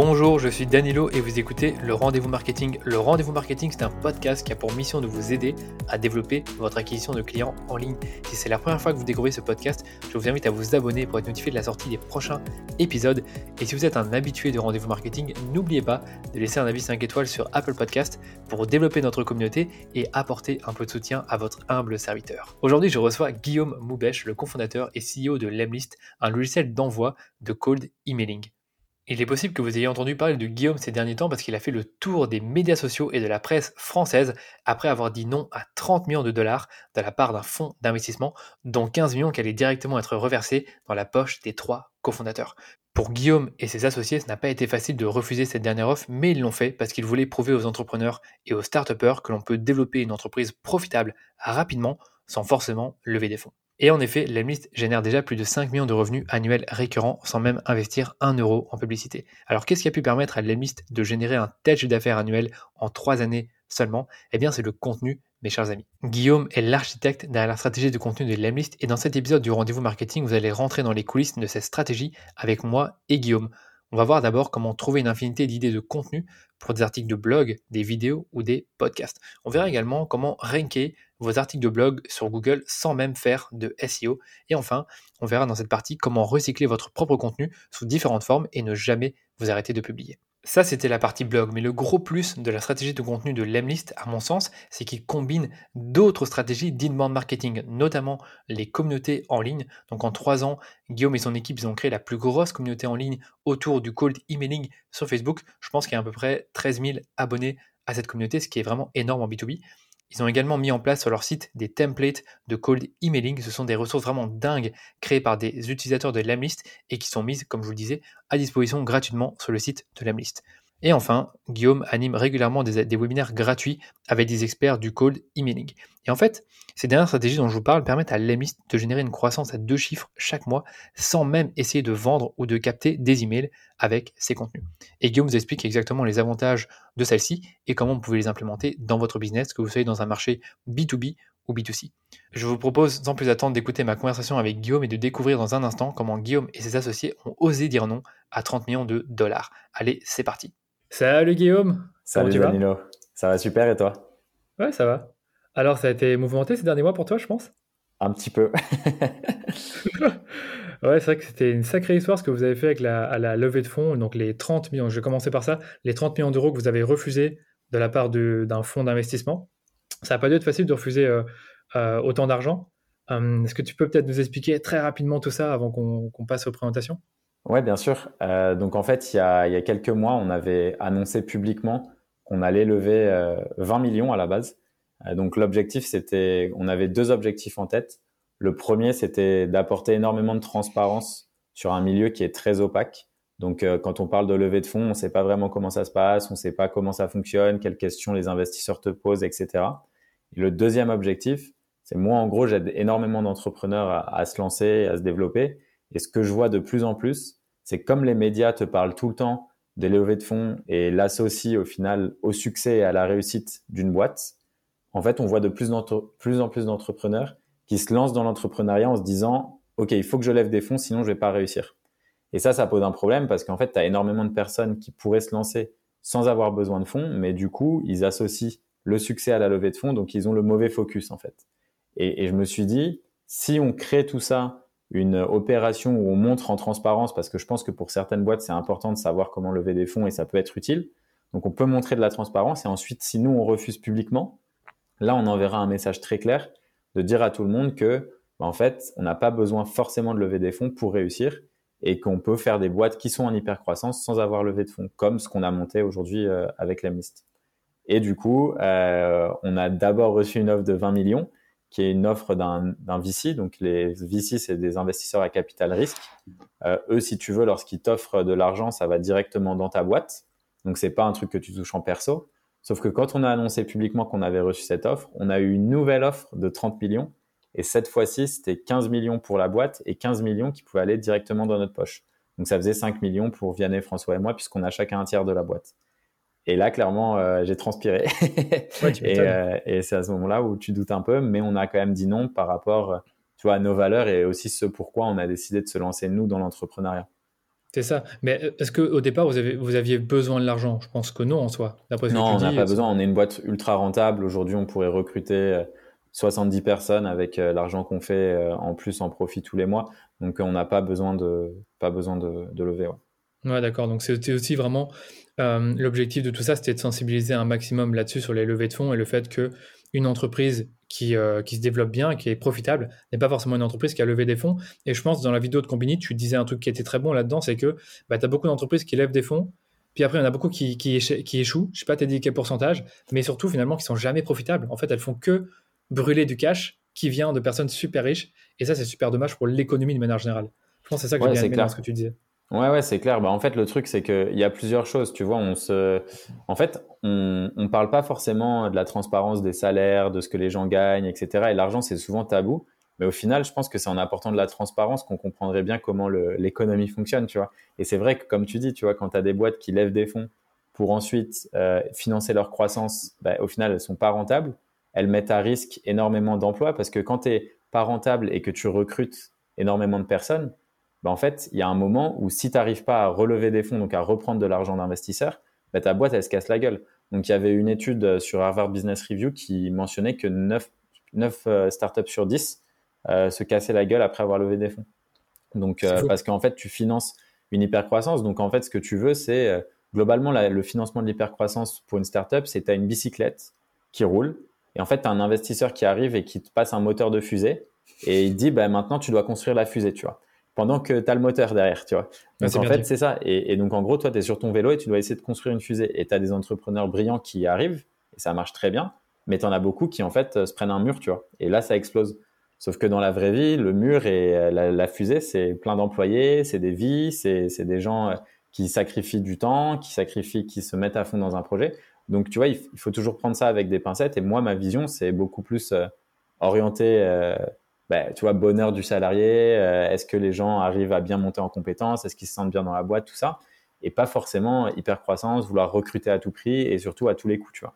Bonjour, je suis Danilo et vous écoutez Le Rendez-vous Marketing. Le Rendez-vous Marketing, c'est un podcast qui a pour mission de vous aider à développer votre acquisition de clients en ligne. Si c'est la première fois que vous découvrez ce podcast, je vous invite à vous abonner pour être notifié de la sortie des prochains épisodes. Et si vous êtes un habitué de Rendez-vous Marketing, n'oubliez pas de laisser un avis 5 étoiles sur Apple Podcast pour développer notre communauté et apporter un peu de soutien à votre humble serviteur. Aujourd'hui, je reçois Guillaume Moubèche, le cofondateur et CEO de Lemlist, un logiciel d'envoi de cold emailing. Il est possible que vous ayez entendu parler de Guillaume ces derniers temps parce qu'il a fait le tour des médias sociaux et de la presse française après avoir dit non à 30 millions de dollars de la part d'un fonds d'investissement, dont 15 millions qui allaient directement être reversés dans la poche des trois cofondateurs. Pour Guillaume et ses associés, ce n'a pas été facile de refuser cette dernière offre, mais ils l'ont fait parce qu'ils voulaient prouver aux entrepreneurs et aux start que l'on peut développer une entreprise profitable rapidement sans forcément lever des fonds. Et en effet, Lemlist génère déjà plus de 5 millions de revenus annuels récurrents sans même investir 1 euro en publicité. Alors qu'est-ce qui a pu permettre à Lemlist de générer un tel chiffre d'affaires annuel en 3 années seulement? Eh bien c'est le contenu, mes chers amis. Guillaume est l'architecte derrière la stratégie de contenu de Lemlist et dans cet épisode du rendez-vous marketing, vous allez rentrer dans les coulisses de cette stratégie avec moi et Guillaume. On va voir d'abord comment trouver une infinité d'idées de contenu pour des articles de blog, des vidéos ou des podcasts. On verra également comment ranker vos articles de blog sur Google sans même faire de SEO. Et enfin, on verra dans cette partie comment recycler votre propre contenu sous différentes formes et ne jamais vous arrêter de publier. Ça, c'était la partie blog, mais le gros plus de la stratégie de contenu de Lemlist, à mon sens, c'est qu'il combine d'autres stratégies d'inbound marketing, notamment les communautés en ligne. Donc en trois ans, Guillaume et son équipe, ont créé la plus grosse communauté en ligne autour du cold emailing sur Facebook. Je pense qu'il y a à peu près 13 000 abonnés à cette communauté, ce qui est vraiment énorme en B2B. Ils ont également mis en place sur leur site des templates de cold emailing. Ce sont des ressources vraiment dingues créées par des utilisateurs de Lemlist et qui sont mises, comme je vous le disais, à disposition gratuitement sur le site de Lemlist. Et enfin, Guillaume anime régulièrement des, webinaires gratuits avec des experts du cold emailing. Et en fait, ces dernières stratégies dont je vous parle permettent à Lemlist de générer une croissance à deux chiffres chaque mois sans même essayer de vendre ou de capter des emails avec ces contenus. Et Guillaume vous explique exactement les avantages de celles-ci et comment vous pouvez les implémenter dans votre business, que vous soyez dans un marché B2B ou B2C. Je vous propose sans plus attendre d'écouter ma conversation avec Guillaume et de découvrir dans un instant comment Guillaume et ses associés ont osé dire non à 30 millions de dollars. Allez, c'est parti. Salut Guillaume. Salut Danilo. Ça va super et toi? Ouais, ça va. Alors, ça a été mouvementé ces derniers mois pour toi, je pense? Un petit peu. ouais, c'est vrai que c'était une sacrée histoire ce que vous avez fait avec la, à la levée de fonds. Donc, les 30 millions, je vais commencer par ça, les 30 millions d'euros que vous avez refusés de la part d'un fonds d'investissement. Ça n'a pas dû être facile de refuser euh, euh, autant d'argent. Hum, est-ce que tu peux peut-être nous expliquer très rapidement tout ça avant qu'on passe aux présentations? Oui, bien sûr. Euh, donc en fait, il y, a, il y, a, quelques mois, on avait annoncé publiquement qu'on allait lever 20 euh, millions à la base. Euh, donc l'objectif, c'était, on avait deux objectifs en tête. Le premier, c'était d'apporter énormément de transparence sur un milieu qui est très opaque. Donc quand on parle de levée de fonds, on ne sait pas vraiment comment ça se passe, on ne sait pas comment ça fonctionne, quelles questions les investisseurs te posent, etc. Et le deuxième objectif, c'est moi, en gros, j'aide énormément d'entrepreneurs à se lancer, à se développer. Et ce que je vois de plus en plus, c'est comme les médias te parlent tout le temps des levées de fonds et l'associent au final au succès et à la réussite d'une boîte, en fait, on voit de plus en plus d'entrepreneurs qui se lancent dans l'entrepreneuriat en se disant, OK, il faut que je lève des fonds, sinon je vais pas réussir. Et ça, ça pose un problème parce qu'en fait, tu as énormément de personnes qui pourraient se lancer sans avoir besoin de fonds, mais du coup, ils associent le succès à la levée de fonds, donc ils ont le mauvais focus en fait. Et je me suis dit, si on crée tout ça une opération où on montre en transparence, parce que je pense que pour certaines boîtes, c'est important de savoir comment lever des fonds et ça peut être utile. Donc on peut montrer de la transparence et ensuite, si nous, on refuse publiquement, là, on enverra un message très clair de dire à tout le monde que, bah, en fait, on n'a pas besoin forcément de lever des fonds pour réussir et qu'on peut faire des boîtes qui sont en hypercroissance sans avoir levé de fonds, comme ce qu'on a monté aujourd'hui euh, avec l'Amist. Et du coup, euh, on a d'abord reçu une offre de 20 millions qui est une offre d'un VC. Donc les VC, c'est des investisseurs à capital risque. Euh, eux, si tu veux, lorsqu'ils t'offrent de l'argent, ça va directement dans ta boîte. Donc c'est pas un truc que tu touches en perso. Sauf que quand on a annoncé publiquement qu'on avait reçu cette offre, on a eu une nouvelle offre de 30 millions. Et cette fois-ci, c'était 15 millions pour la boîte et 15 millions qui pouvaient aller directement dans notre poche. Donc ça faisait 5 millions pour Vianney, François et moi, puisqu'on a chacun un tiers de la boîte. Et là, clairement, euh, j'ai transpiré. Euh, et, c'est à ce moment-là où tu doutes un peu, mais on a quand même dit non par rapport tu vois, à nos valeurs et aussi ce pourquoi on a décidé de se lancer, nous, dans l'entrepreneuriat. C'est ça. Mais euh, est-ce qu'au départ, vous, avez, vous aviez besoin de l'argent? Je pense que non en soi. non, on n'a pas besoin. On est une boîte ultra rentable. Aujourd'hui, on pourrait recruter 70 personnes avec l'argent qu'on fait en plus en profit tous les mois. Donc, on n'a pas besoin de, pas besoin de, de lever. Ouais, ouais d'accord. Donc, c'était aussi vraiment l'objectif de tout ça, c'était de sensibiliser un maximum là-dessus sur les levées de fonds et le fait que une entreprise qui, euh, qui se développe bien, qui est profitable, n'est pas forcément une entreprise qui a levé des fonds. Et je pense, dans la vidéo de Combini, tu disais un truc qui était très bon là-dedans, c'est que bah, tu as beaucoup d'entreprises qui lèvent des fonds, puis après, il y en a beaucoup qui, qui, qui échouent. Je sais pas, t'as dit quel pourcentage, mais surtout, finalement, qui sont jamais profitables. En fait, elles font que brûler du cash qui vient de personnes super riches. Et ça, c'est super dommage pour l'économie de manière générale. Je pense que c'est ça que j'ai bien aimé dans ce que tu disais. Ouais, ouais, c'est clair. Bah, en fait, le truc, c'est qu'il y a plusieurs choses. Tu vois, on se, en fait, on, on parle pas forcément de la transparence des salaires, de ce que les gens gagnent, etc. Et l'argent, c'est souvent tabou. Mais au final, je pense que c'est en apportant de la transparence qu'on comprendrait bien comment l'économie fonctionne, tu vois. Et c'est vrai que, comme tu dis, tu vois, quand tu as des boîtes qui lèvent des fonds pour ensuite euh, financer leur croissance, bah, au final, elles sont pas rentables. Elles mettent à risque énormément d'emplois parce que quand tu n'es pas rentable et que tu recrutes énormément de personnes, bah, en fait, il y a un moment où si tu n'arrives pas à relever des fonds, donc à reprendre de l'argent d'investisseurs, bah, ta boîte, elle se casse la gueule. Donc, il y avait une étude euh, sur Harvard Business Review qui mentionnait que 9, 9 euh, startups sur 10 euh, se cassaient la gueule après avoir levé des fonds. Donc, parce qu'en fait, tu finances une hypercroissance. Donc, en fait, ce que tu veux, c'est globalement le financement de l'hypercroissance pour une startup, c'est tu as une bicyclette qui roule. Et en fait, tu as un investisseur qui arrive et qui te passe un moteur de fusée et il dit bah, maintenant, tu dois construire la fusée, tu vois pendant que tu as le moteur derrière, tu vois. Donc en fait, c'est ça. Et, donc en gros, toi, tu es sur ton vélo et tu dois essayer de construire une fusée. Et tu as des entrepreneurs brillants qui arrivent, et ça marche très bien, mais tu en as beaucoup qui en fait se prennent un mur, tu vois. Et là, ça explose. Sauf que dans la vraie vie, le mur et euh, la, fusée, c'est plein d'employés, c'est des vies, c'est des gens euh, qui sacrifient du temps, qui sacrifient, qui se mettent à fond dans un projet. Donc, tu vois, il, faut toujours prendre ça avec des pincettes. Et moi, ma vision, c'est beaucoup plus euh, orienté bah, tu vois, bonheur du salarié, euh, est-ce que les gens arrivent à bien monter en compétences, est-ce qu'ils se sentent bien dans la boîte, tout ça, et pas forcément hyper croissance, vouloir recruter à tout prix et surtout à tous les coups, tu vois.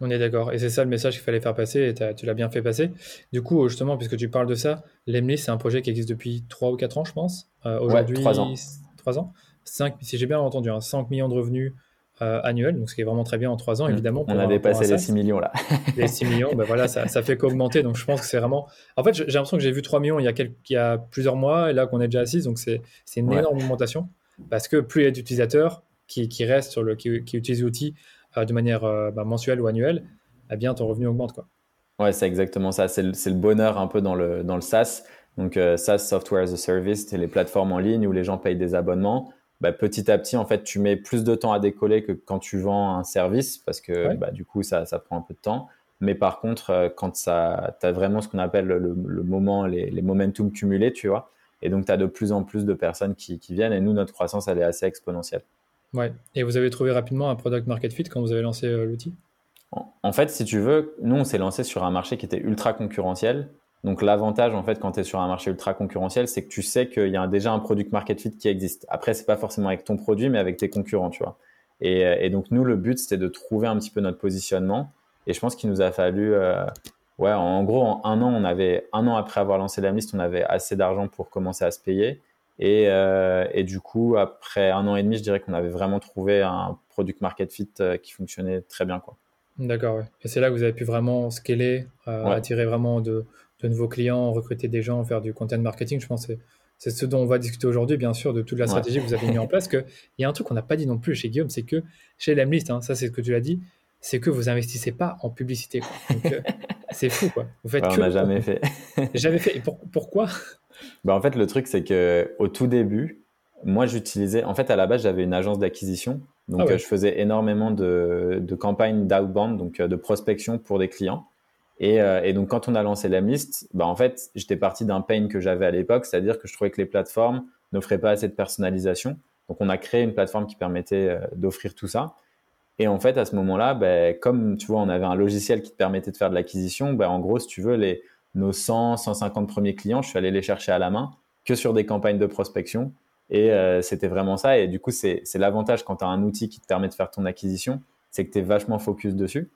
On est d'accord, et c'est ça le message qu'il fallait faire passer, et tu l'as bien fait passer. Du coup, justement, puisque tu parles de ça, Lemly, c'est un projet qui existe depuis 3 ou 4 ans, je pense. Euh, Aujourd'hui, 3 ans. 3 ans 5, si j'ai bien entendu, 5 hein, millions de revenus euh, annuel, donc ce qui est vraiment très bien en trois ans, mmh. évidemment. On a dépassé les 6 millions là. les 6 millions, ben voilà, ça, ça fait qu'augmenter, donc je pense que c'est vraiment. En fait, j'ai l'impression que j'ai vu 3 millions il y, a quelques, il y a plusieurs mois, et là qu'on est déjà à 6, donc c'est une énorme augmentation, parce que plus il y a d'utilisateurs qui, qui, restent sur le, qui, qui utilisent l'outil euh, de manière euh, bah, mensuelle ou annuelle, eh bien ton revenu augmente. Quoi. Ouais, c'est exactement ça. C'est le, le, bonheur un peu dans le, dans le SaaS. Donc, SaaS, Software as a Service, c'est les plateformes en ligne où les gens payent des abonnements. Bah, petit à petit, en fait, tu mets plus de temps à décoller que quand tu vends un service parce que bah, du coup, ça, ça, prend un peu de temps. Mais par contre, euh, quand tu as vraiment ce qu'on appelle le, moment, les, les, momentum cumulés, tu vois, et donc tu as de plus en plus de personnes qui, qui, viennent et nous, notre croissance, elle est assez exponentielle. Ouais. Et vous avez trouvé rapidement un product market fit quand vous avez lancé euh, l'outil? En, fait, si tu veux, nous, on s'est lancé sur un marché qui était ultra concurrentiel. Donc l'avantage en fait quand tu es sur un marché ultra concurrentiel, c'est que tu sais qu'il y a déjà un product market fit qui existe. Après c'est pas forcément avec ton produit mais avec tes concurrents, tu vois. Et, et donc nous le but c'était de trouver un petit peu notre positionnement et je pense qu'il nous a fallu euh, ouais en gros en un an on avait un an après avoir lancé la liste on avait assez d'argent pour commencer à se payer et, euh, et du coup après un an et demi je dirais qu'on avait vraiment trouvé un product market fit euh, qui fonctionnait très bien quoi. D'accord, ouais. Et c'est là que vous avez pu vraiment scaler, euh, attirer vraiment de, de nouveaux clients, recruter des gens, faire du content marketing. Je pense que c'est ce dont on va discuter aujourd'hui, bien sûr, de toute la stratégie que vous avez mis en place. Il y a un truc qu'on n'a pas dit non plus chez Guillaume, c'est que chez Lemlist, hein, ça c'est ce que tu l'as dit, c'est que vous investissez pas en publicité. Euh, c'est fou, quoi. Vous faites que, on n'a jamais fait. jamais fait. Et pourquoi? Bah, En fait, le truc, c'est que au tout début, moi, j'utilisais. En fait, à la base, j'avais une agence d'acquisition. Donc, ah je faisais énormément de, de campagnes d'outbound, donc euh, de prospection pour des clients. Euh, et, donc, quand on a lancé l'Amlist, bah, en fait, j'étais parti d'un pain que j'avais à l'époque, c'est-à-dire que je trouvais que les plateformes n'offraient pas assez de personnalisation. Donc, on a créé une plateforme qui permettait euh, d'offrir tout ça. Et en fait, à ce moment-là, bah, comme tu vois, on avait un logiciel qui te permettait de faire de l'acquisition, bah, en gros, si tu veux, nos 100, 150 premiers clients, je suis allé les chercher à la main que sur des campagnes de prospection. Et euh, c'était vraiment ça. Et du coup, c'est l'avantage quand tu as un outil qui te permet de faire ton acquisition, c'est que tu es vachement focus dessus.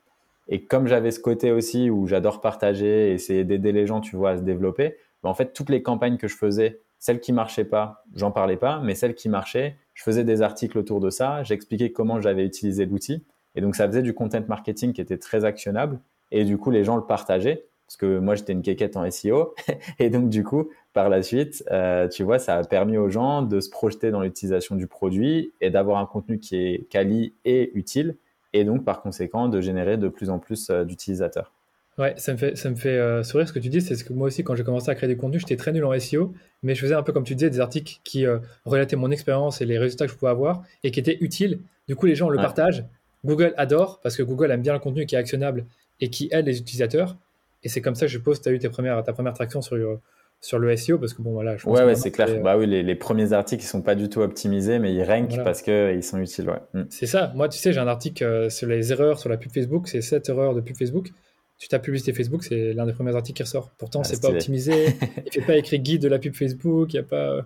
Et comme j'avais ce côté aussi où j'adore partager, essayer d'aider les gens, tu vois, à se développer, bah, en fait, toutes les campagnes que je faisais Celles qui marchaient pas, j'en parlais pas, mais celles qui marchaient, je faisais des articles autour de ça, j'expliquais comment j'avais utilisé l'outil. Et donc, ça faisait du content marketing qui était très actionnable. Et du coup, les gens le partageaient parce que moi, j'étais une quéquette en SEO. et donc, du coup, par la suite, euh, tu vois, ça a permis aux gens de se projeter dans l'utilisation du produit et d'avoir un contenu qui est quali et utile. Et donc, par conséquent, de générer de plus en plus euh, d'utilisateurs. Ouais, ça me fait, ça me fait euh, sourire ce que tu dis. C'est ce que moi aussi, quand j'ai commencé à créer des contenus, j'étais très nul en SEO, mais je faisais un peu comme tu disais, des articles qui relataient mon expérience et les résultats que je pouvais avoir et qui étaient utiles. Du coup, les gens le partagent. Google adore parce que Google aime bien le contenu qui est actionnable et qui aide les utilisateurs. Et c'est comme ça que je suppose que tu as eu tes premières, ta première traction sur, sur le SEO parce que bon, voilà. Je ouais, ouais, c'est clair. Bah oui, les, les, premiers articles, ils sont pas du tout optimisés, mais ils rankent parce qu'ils sont utiles. Ouais. Mm. C'est ça. Moi, tu sais, j'ai un article euh, sur les erreurs sur la pub Facebook. C'est 7 erreurs de pub Facebook. Tu tapes publicité Facebook, c'est l'un des premiers articles qui ressort. Pourtant, ah, c'est pas optimisé. il fait pas écrit guide de la pub Facebook. Il y a pas.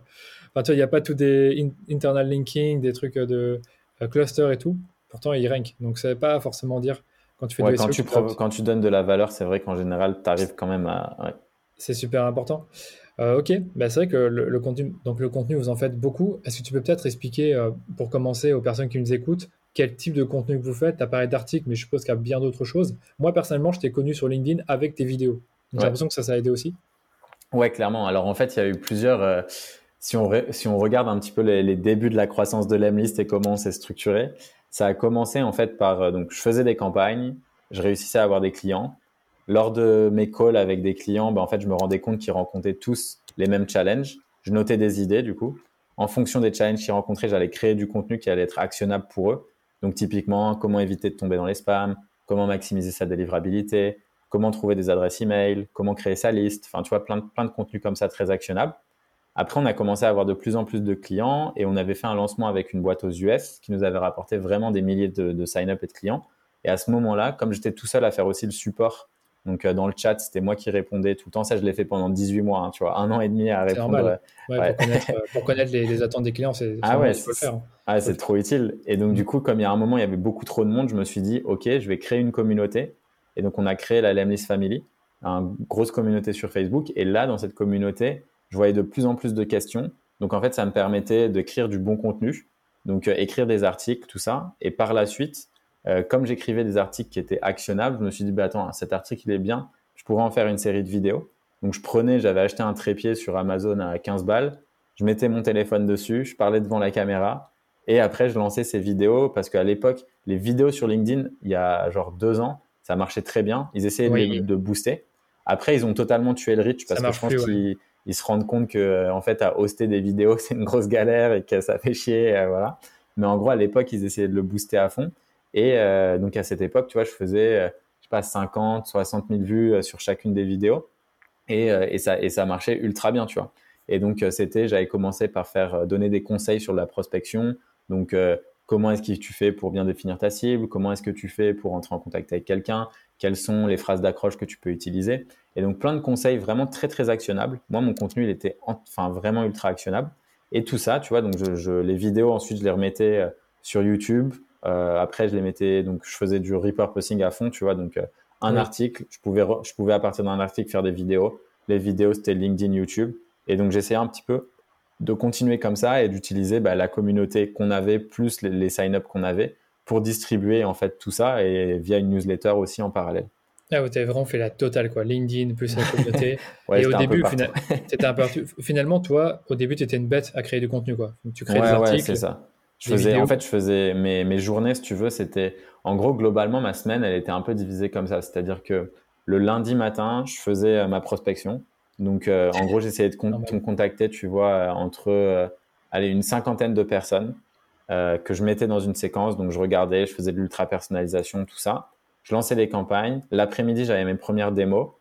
Enfin, tu il n'y a pas tout des internal linking, des trucs de euh, cluster et tout. Pourtant, il rank. Donc, ça veut pas forcément dire quand tu fais quand, tu quand tu donnes de la valeur, c'est vrai qu'en général, tu arrives quand même à. C'est super important. Euh, ok, bah, c'est vrai que le, contenu, donc le contenu, vous en faites beaucoup. Est-ce que tu peux peut-être expliquer, euh, pour commencer, aux personnes qui nous écoutent, quel type de contenu vous faites? Tu as parlé d'articles, mais je suppose qu'il y a bien d'autres choses. Moi, personnellement, je t'ai connu sur LinkedIn avec tes vidéos. J'ai l'impression que ça, ça a aidé aussi. Ouais, clairement. Alors, en fait, il y a eu plusieurs. Euh, si, on si on regarde un petit peu les, les débuts de la croissance de l'Emlist et comment on s'est structuré, ça a commencé en fait par. donc, je faisais des campagnes, je réussissais à avoir des clients lors de mes calls avec des clients, ben, en fait, je me rendais compte qu'ils rencontraient tous les mêmes challenges. Je notais des idées, du coup. En fonction des challenges qu'ils rencontraient, j'allais créer du contenu qui allait être actionnable pour eux. Donc, typiquement, comment éviter de tomber dans les spams, comment maximiser sa délivrabilité, comment trouver des adresses email, comment créer sa liste? Enfin, tu vois, plein de, plein de contenus comme ça très actionnables. Après, on a commencé à avoir de plus en plus de clients et on avait fait un lancement avec une boîte aux US qui nous avait rapporté vraiment des milliers de, de sign-up et de clients. Et à ce moment-là, comme j'étais tout seul à faire aussi le support donc euh, dans le chat, c'était moi qui répondais tout le temps. Ça, je l'ai fait pendant 18 mois, hein, tu vois, un an et demi à répondre. Normal. Ouais, Pour, connaître, euh, les, attentes des clients, c'est ah ouais, faire. Hein. Ah, c'est trop utile. Et donc du coup, comme il y a un moment, il y avait beaucoup trop de monde, je me suis dit, ok, je vais créer une communauté. Et donc on a créé la Lemlist Family, une grosse communauté sur Facebook. Et là, dans cette communauté, je voyais de plus en plus de questions. Donc en fait, ça me permettait d'écrire du bon contenu, donc euh, écrire des articles, tout ça. Et par la suite, euh, comme j'écrivais des articles qui étaient actionnables, je me suis dit, bah, attends, cet article, il est bien, je pourrais en faire une série de vidéos. Donc, je prenais, j'avais acheté un trépied sur Amazon à 15 balles, je mettais mon téléphone dessus, je parlais devant la caméra, et après, je lançais ces vidéos parce qu'à l'époque, les vidéos sur LinkedIn, il y a genre deux ans, ça marchait très bien. Ils essayaient de, booster. Après, ils ont totalement tué le reach parce que je pense qu'ils se rendent compte que, en fait, à hoster des vidéos, c'est une grosse galère et que ça fait chier, euh, voilà. Mais en gros, à l'époque, ils essayaient de le booster à fond. Et euh, donc à cette époque, tu vois, je faisais, euh, je sais pas, 50, 60 000 vues euh, sur chacune des vidéos. Et, et, ça, et ça marchait ultra bien, tu vois. Et donc c'était, j'avais commencé par faire donner des conseils sur la prospection. Donc comment est-ce que tu fais pour bien définir ta cible? Comment est-ce que tu fais pour entrer en contact avec quelqu'un? Quelles sont les phrases d'accroche que tu peux utiliser? Et donc plein de conseils vraiment très très actionnables. Moi, mon contenu, il était enfin vraiment ultra actionnable. Et tout ça, tu vois, donc je, les vidéos ensuite, je les remettais sur YouTube. Euh, après, je les mettais, donc je faisais du repurposing à fond, tu vois. Donc, euh, un article, je pouvais, je pouvais à partir d'un article faire des vidéos. Les vidéos, c'était LinkedIn, YouTube. Et donc, j'essayais un petit peu de continuer comme ça et d'utiliser bah, la communauté qu'on avait plus les, sign-up qu'on avait pour distribuer en fait tout ça et via une newsletter aussi en parallèle. Ah, tu avais vraiment fait la totale, quoi. LinkedIn plus la communauté. et au début, un peu... finalement, toi, au début, tu étais une bête à créer du contenu, quoi. tu crées des articles. Ouais, c'est ça. Je faisais, en fait, je faisais mes, mes journées, si tu veux, c'était, en gros, globalement, ma semaine, elle était un peu divisée comme ça. C'est-à-dire que le lundi matin, je faisais euh, ma prospection. Donc, euh, en gros, j'essayais de con contacter, tu vois, euh, entre, allez, une cinquantaine de personnes que je mettais dans une séquence. Donc, je regardais, je faisais de l'ultra personnalisation, tout ça. Je lançais les campagnes. L'après-midi, j'avais mes premières démos.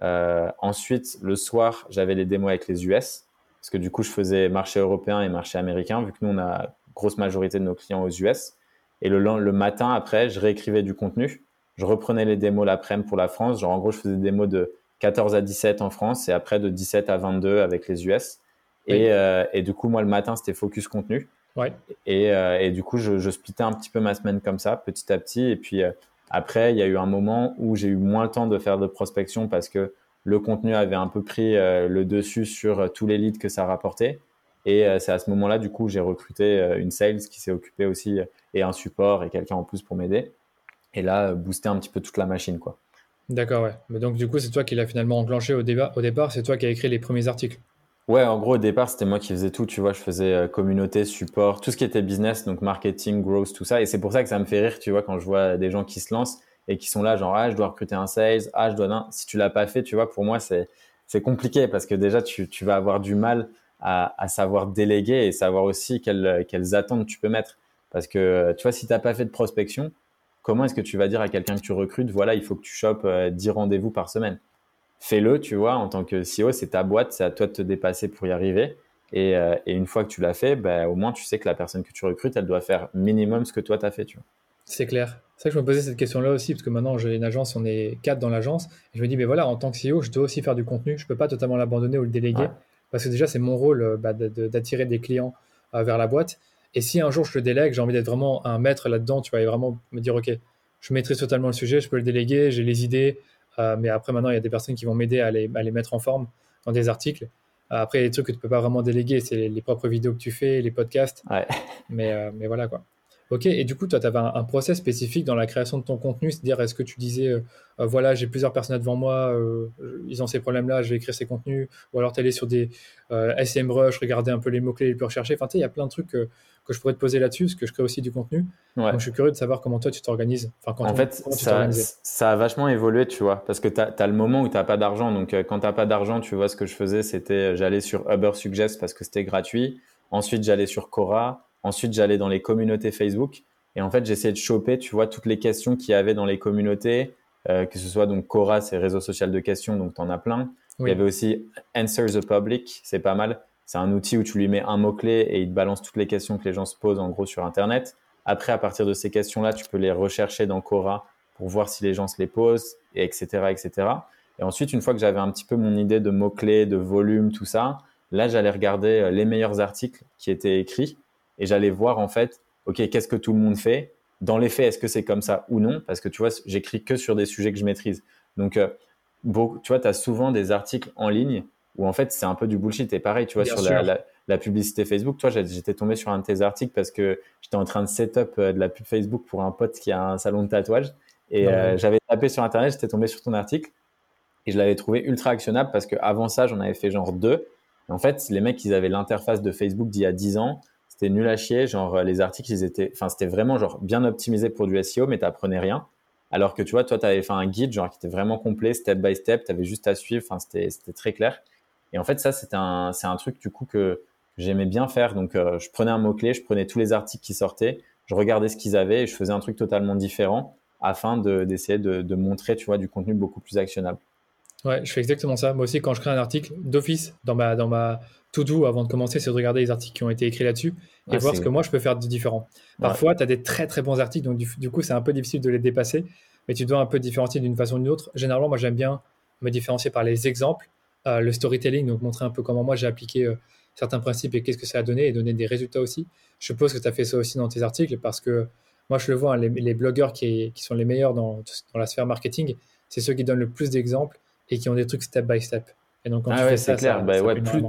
ensuite, le soir, j'avais les démos avec les US. Parce que du coup, je faisais marché européen et marché américain, vu que nous, on a grosse majorité de nos clients aux US. Et le, le matin, après, je réécrivais du contenu. Je reprenais les démos l'après-midi pour la France. Genre, en gros, je faisais des démos de 14 à 17 en France et après de 17 à 22 avec les US. Et, euh, et, du coup, moi, le matin, c'était focus contenu. Ouais. Et, euh, et, du coup, je, je splittais un petit peu ma semaine comme ça, petit à petit. Et puis, euh, après, il y a eu un moment où j'ai eu moins le temps de faire de prospection parce que le contenu avait un peu pris le dessus sur tous les leads que ça rapportait. Et c'est à ce moment-là, du coup, j'ai recruté une sales qui s'est occupée aussi et un support et quelqu'un en plus pour m'aider. Et là, booster un petit peu toute la machine, quoi. D'accord, ouais. Mais donc, du coup, c'est toi qui l'as finalement enclenché au, débat, au départ, c'est toi qui as écrit les premiers articles. Ouais, en gros, au départ, c'était moi qui faisais tout. Tu vois, je faisais euh, communauté, support, tout ce qui était business, donc marketing, growth, tout ça. Et c'est pour ça que ça me fait rire, tu vois, quand je vois des gens qui se lancent et qui sont là, genre, ah, je dois recruter un sales, ah, je dois. Non. Si tu l'as pas fait, tu vois, pour moi, c'est c'est compliqué parce que déjà, tu, tu vas avoir du mal à, à savoir déléguer et savoir aussi quelles, quelles attentes tu peux mettre. Parce que, tu vois, si tu n'as pas fait de prospection, comment est-ce que tu vas dire à quelqu'un que tu recrutes, voilà, il faut que tu chopes 10 euh, rendez-vous par semaine? Fais-le, tu vois, en tant que CEO, c'est ta boîte, c'est à toi de te dépasser pour y arriver. Et, euh, une fois que tu l'as fait, ben, au moins tu sais que la personne que tu recrutes, elle doit faire minimum ce que toi tu as fait, tu vois. C'est clair. C'est ça que je me posais cette question-là aussi, parce que maintenant j'ai une agence, on est quatre dans l'agence, et je me dis, mais voilà, en tant que CEO, je dois aussi faire du contenu, je ne peux pas totalement l'abandonner ou le déléguer, parce que déjà c'est mon rôle euh, bah, d'attirer des clients euh, vers la boîte. Et si un jour je le délègue, j'ai envie d'être vraiment un maître là-dedans, tu vas vraiment me dire, ok, je maîtrise totalement le sujet, je peux le déléguer, j'ai les idées, euh, mais après, maintenant, il y a des personnes qui vont m'aider à les, mettre en forme dans des articles. Après, les trucs que tu peux pas vraiment déléguer, c'est les, propres vidéos que tu fais, les podcasts. Mais, euh, mais voilà quoi. Ok, et du coup, toi, tu avais un, process spécifique dans la création de ton contenu, c'est-à-dire est-ce que tu disais, voilà, j'ai plusieurs personnes devant moi, ils ont ces problèmes-là, je vais écrire ces contenus, ou alors tu allais sur des SMrush, regarder un peu les mots-clés les plus recherchés. Enfin, tu sais, il y a plein de trucs que je pourrais te poser là-dessus, parce que je crée aussi du contenu. Donc, je suis curieux de savoir comment toi, tu t'organises. Enfin, en fait, ça, a vachement évolué, tu vois, parce que tu as, le moment où tu n'as pas d'argent. Donc, euh, quand tu n'as pas d'argent, tu vois, ce que je faisais, c'était euh, j'allais sur Uber Suggest parce que c'était gratuit. Ensuite, j'allais sur Cora. Ensuite, j'allais dans les communautés Facebook. Et en fait, j'essayais de choper, tu vois, toutes les questions qu'il y avait dans les communautés, euh, que ce soit donc Cora, c'est réseau social de questions, donc tu en as plein. Il y avait aussi Answer the Public, c'est pas mal. C'est un outil où tu lui mets un mot-clé et il te balance toutes les questions que les gens se posent en gros sur Internet. Après, à partir de ces questions-là, tu peux les rechercher dans Cora pour voir si les gens se les posent, et etc., etc. Et ensuite, une fois que j'avais un petit peu mon idée de mots-clés, de volume, tout ça, là, j'allais regarder euh, les meilleurs articles qui étaient écrits et j'allais voir en fait, OK, qu'est-ce que tout le monde fait? Dans les faits, est-ce que c'est comme ça ou non? Parce que tu vois, j'écris que sur des sujets que je maîtrise. Donc, euh, tu vois, tu as souvent des articles en ligne où en fait c'est un peu du bullshit. Et pareil, tu vois, sur la, publicité Facebook, toi, j'étais tombé sur un de tes articles parce que j'étais en train de set-up euh, de la pub Facebook pour un pote qui a un salon de tatouage. Et euh, j'avais tapé sur Internet, j'étais tombé sur ton article et je l'avais trouvé ultra actionnable parce qu'avant ça, j'en avais fait genre deux. Et en fait, les mecs, ils avaient l'interface de Facebook d'il y a 10 ans. C'était nul à chier. Genre, euh, les articles, ils étaient, enfin, c'était vraiment genre bien optimisé pour du SEO, mais t'apprenais rien. Alors que tu vois, toi, tu avais fait un guide genre qui était vraiment complet, step by step. Tu avais juste à suivre. Enfin, c'était très clair. Et en fait, ça, c'est un, c'est un truc du coup que j'aimais bien faire. Donc, euh, je prenais un mot-clé, je prenais tous les articles qui sortaient, je regardais ce qu'ils avaient et je faisais un truc totalement différent afin de, d'essayer de, de, montrer, tu vois, du contenu beaucoup plus actionnable. Ouais, je fais exactement ça. Moi aussi, quand je crée un article d'office dans ma, dans ma to-do avant de commencer, c'est de regarder les articles qui ont été écrits là-dessus et voir ce que moi je peux faire de différent. Parfois, tu as des très très bons articles, donc du, coup, c'est un peu difficile de les dépasser, mais tu dois un peu différencier d'une façon ou d'une autre. Généralement, moi, j'aime bien me différencier par les exemples euh, le storytelling, donc montrer un peu comment moi j'ai appliqué euh, certains principes et qu'est-ce que ça a donné et donner des résultats aussi. Je suppose que tu as fait ça aussi dans tes articles parce que moi je le vois, hein, les, blogueurs qui, sont les meilleurs dans, la sphère marketing, c'est ceux qui donnent le plus d'exemples et qui ont des trucs step by step. Et donc quand ah tu fais ça, clair. Bah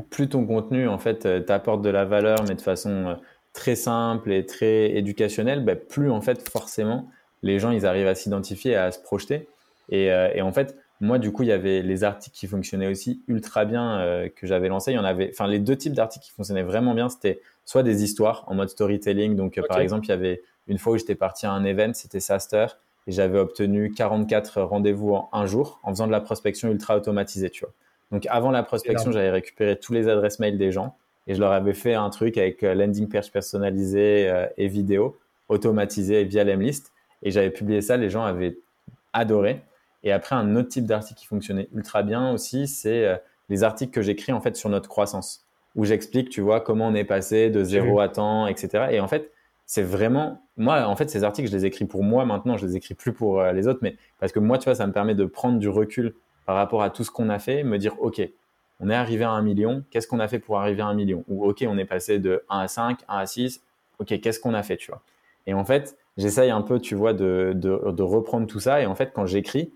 plus, ton contenu en fait euh, t'apporte de la valeur mais de façon très simple et très éducationnelle, bah, plus en fait forcément les gens ils arrivent à s'identifier et à se projeter. Et, et en fait, moi, du coup, il y avait les articles qui fonctionnaient aussi ultra bien euh, que j'avais lancés. Il y en avait, enfin, les deux types d'articles qui fonctionnaient vraiment bien, c'était soit des histoires en mode storytelling. Donc, euh, par exemple, il y avait une fois où j'étais parti à un event, c'était Saster, et j'avais obtenu 44 rendez-vous en un jour en faisant de la prospection ultra automatisée, tu vois. Donc, avant la prospection, j'avais récupéré tous les adresses mail des gens et je leur avais fait un truc avec euh, landing page personnalisé et vidéo automatisé via l'Emlist. Et j'avais publié ça, les gens avaient adoré. Et après, un autre type d'article qui fonctionnait ultra bien aussi, c'est euh, les articles que j'écris en fait sur notre croissance, où j'explique, tu vois, comment on est passé de zéro à temps, etc. Et en fait, c'est vraiment, moi, en fait, ces articles, je les écris pour moi maintenant, je les écris plus pour euh, les autres, mais parce que moi, tu vois, ça me permet de prendre du recul par rapport à tout ce qu'on a fait, me dire, OK, on est arrivé à un million, qu'est-ce qu'on a fait pour arriver à un million? Ou OK, on est passé de 1 à 5, 1 à 6, OK, qu'est-ce qu'on a fait, tu vois? Et en fait, j'essaye un peu, tu vois, de, de, de reprendre tout ça. Et en fait, quand j'écris,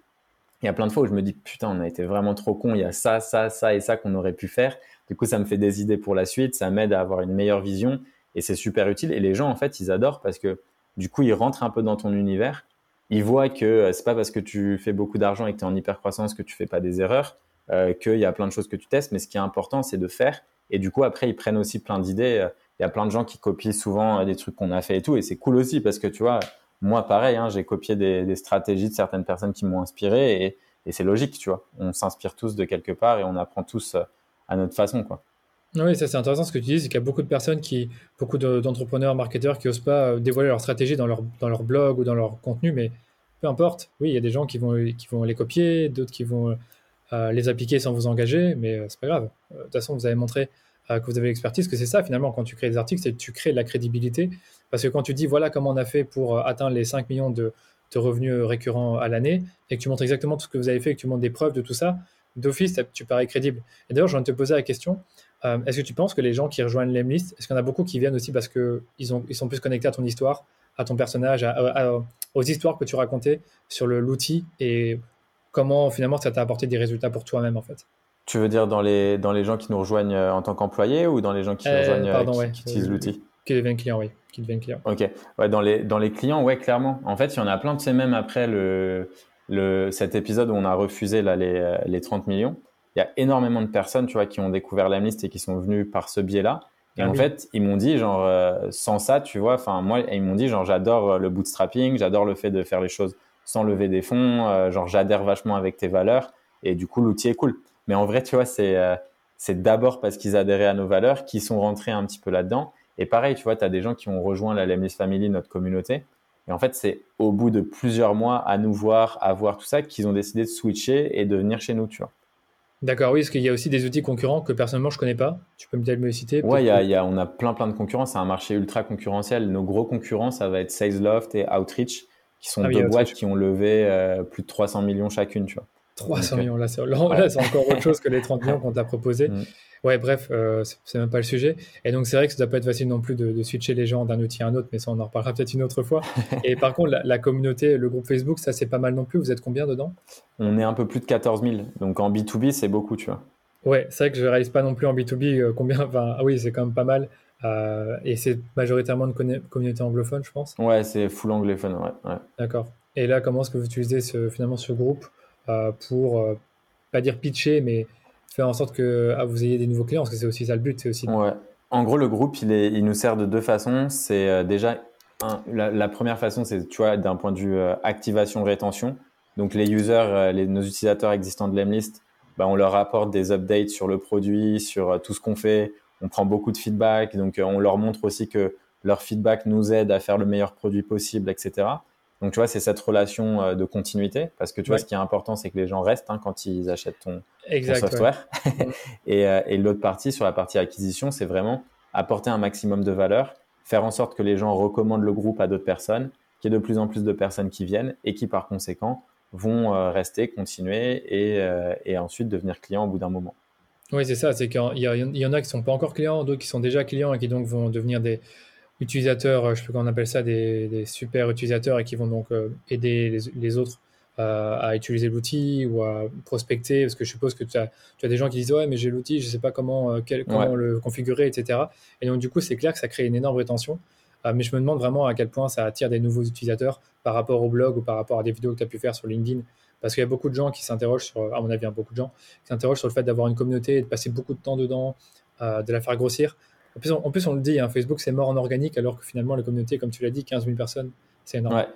il y a plein de fois où je me dis putain, on a été vraiment trop con. Il y a ça, ça, ça et ça qu'on aurait pu faire. Du coup, ça me fait des idées pour la suite. Ça m'aide à avoir une meilleure vision et c'est super utile. Et les gens, en fait, ils adorent parce que du coup, ils rentrent un peu dans ton univers. Ils voient que euh, c'est pas parce que tu fais beaucoup d'argent et que tu es en hyper croissance que tu fais pas des erreurs, euh, qu'il y a plein de choses que tu testes. Mais ce qui est important, c'est de faire. Et du coup, après, ils prennent aussi plein d'idées. Euh, il y a plein de gens qui copient souvent des trucs qu'on a fait et tout. Et c'est cool aussi parce que tu vois, moi, pareil, hein, j'ai copié des, des, stratégies de certaines personnes qui m'ont inspiré et et c'est logique, tu vois. On s'inspire tous de quelque part et on apprend tous euh, à notre façon, quoi. Oui, ça c'est intéressant ce que tu dis, c'est qu'il y a beaucoup de personnes qui, beaucoup d'entrepreneurs, marketeurs qui n'osent pas euh, dévoiler leur stratégie dans leur, dans leur blog ou dans leur contenu, mais peu importe. Oui, il y a des gens qui vont, qui vont les copier, d'autres qui vont euh, les appliquer sans vous engager, mais euh, c'est pas grave. de toute façon, vous avez montré que vous avez l'expertise, que c'est ça finalement quand tu crées des articles, c'est que tu crées de la crédibilité. Parce que quand tu dis voilà comment on a fait pour atteindre les 5 millions de, de revenus récurrents à l'année et que tu montres exactement tout ce que vous avez fait et que tu montres des preuves de tout ça, d'office, tu parais crédible. Et d'ailleurs, je viens de te poser la question euh, est-ce que tu penses que les gens qui rejoignent l'Emlist, est-ce qu'il y en a beaucoup qui viennent aussi parce qu'ils ils sont plus connectés à ton histoire, à ton personnage, aux histoires que tu racontais sur l'outil et comment finalement ça t'a apporté des résultats pour toi-même en fait? Tu veux dire dans les, dans les gens qui nous rejoignent euh, en tant qu'employés ou dans les gens qui, rejoignent, euh, pardon, qui, utilisent l'outil? Qui deviennent clients, oui qui deviennent clients. Ok. Ouais, dans les, dans les clients, ouais, clairement. En fait, il y en a plein, tu sais, même après le, le, cet épisode où on a refusé là, les, les 30 millions, il y a énormément de personnes, tu vois, qui ont découvert la liste et qui sont venues par ce biais-là. Et ah en fait, ils m'ont dit, genre, euh, sans ça, tu vois, enfin, moi, ils m'ont dit, genre, j'adore le bootstrapping, j'adore le fait de faire les choses sans lever des fonds, euh, genre, j'adhère vachement avec tes valeurs. Et du coup, l'outil est cool. Mais en vrai, tu vois, c'est, euh, c'est d'abord parce qu'ils adhéraient à nos valeurs qu'ils sont rentrés un petit peu là-dedans. Et pareil, tu vois, tu as des gens qui ont rejoint la Lemlist Family, notre communauté. Et en fait, c'est au bout de plusieurs mois à nous voir, à voir tout ça, qu'ils ont décidé de switcher et de venir chez nous, tu vois. D'accord, oui, parce qu'il y a aussi des outils concurrents que personnellement je connais pas. Tu peux peut-être me les citer a, on a plein plein de concurrents. C'est un marché ultra concurrentiel. Nos gros concurrents, ça va être SalesLoft et Outreach, qui sont ah deux boîtes qui ont levé euh, plus de 300 millions chacune, tu vois. 300 millions, là, c'est encore autre chose que les 30 millions qu'on t'a proposé. Mm. Ouais, bref, euh, c'est même pas le sujet. Et donc, c'est vrai que ça doit pas être facile non plus de, switcher les gens d'un outil à un autre, mais ça, on en reparlera peut-être une autre fois. Et par contre, la, communauté, le groupe Facebook, ça, c'est pas mal non plus. Vous êtes combien dedans? On est un peu plus de 14 000. Donc, en B2B, c'est beaucoup, tu vois. Ouais, c'est vrai que je réalise pas non plus en B2B euh, combien. Enfin, ah oui, c'est quand même pas mal. Euh, et c'est majoritairement une communauté anglophone, je pense. Ouais, c'est full anglophone, ouais. D'accord. Et là, comment est-ce que vous utilisez ce, finalement ce groupe pour, pas dire pitcher, mais faire en sorte que ah, vous ayez des nouveaux clients, parce que c'est aussi ça le but. Aussi... Ouais. En gros, le groupe, il, nous sert de deux façons. C'est euh, déjà, la, première façon, c'est tu d'un point de vue euh, activation-rétention. Donc, les users, euh, nos utilisateurs existants de l'Emlist, bah, on leur apporte des updates sur le produit, sur tout ce qu'on fait. On prend beaucoup de feedback. Donc, on leur montre aussi que leur feedback nous aide à faire le meilleur produit possible, etc. Donc, tu vois, c'est cette relation euh, de continuité parce que tu vois, ce qui est important, c'est que les gens restent hein, quand ils achètent ton, software. et, euh, et l'autre partie, sur la partie acquisition, c'est vraiment apporter un maximum de valeur, faire en sorte que les gens recommandent le groupe à d'autres personnes, qu'il y ait de plus en plus de personnes qui viennent et qui, par conséquent, vont euh, rester, continuer et, et ensuite devenir clients au bout d'un moment. Oui, c'est ça. C'est qu'il y, y, en a qui sont pas encore clients, d'autres qui sont déjà clients et qui donc vont devenir des, utilisateurs, euh, je sais pas comment on appelle ça, des, super utilisateurs et qui vont donc euh, aider les, autres euh, à utiliser l'outil ou à prospecter Parce que je suppose que tu as, tu as des gens qui disent Ouais, mais j'ai l'outil, je sais pas comment, comment le configurer, etc. Et donc, du coup, c'est clair que ça crée une énorme rétention. mais je me demande vraiment à quel point ça attire des nouveaux utilisateurs par rapport au blog ou par rapport à des vidéos que tu as pu faire sur LinkedIn. Parce qu'il y a beaucoup de gens qui s'interrogent sur, à mon avis, hein, beaucoup de gens qui s'interrogent sur le fait d'avoir une communauté, de passer beaucoup de temps dedans, de la faire grossir. En plus, on, le dit, hein, Facebook, c'est mort en organique, alors que finalement, la communauté, comme tu l'as dit, 15 000 personnes, c'est énorme. Ouais.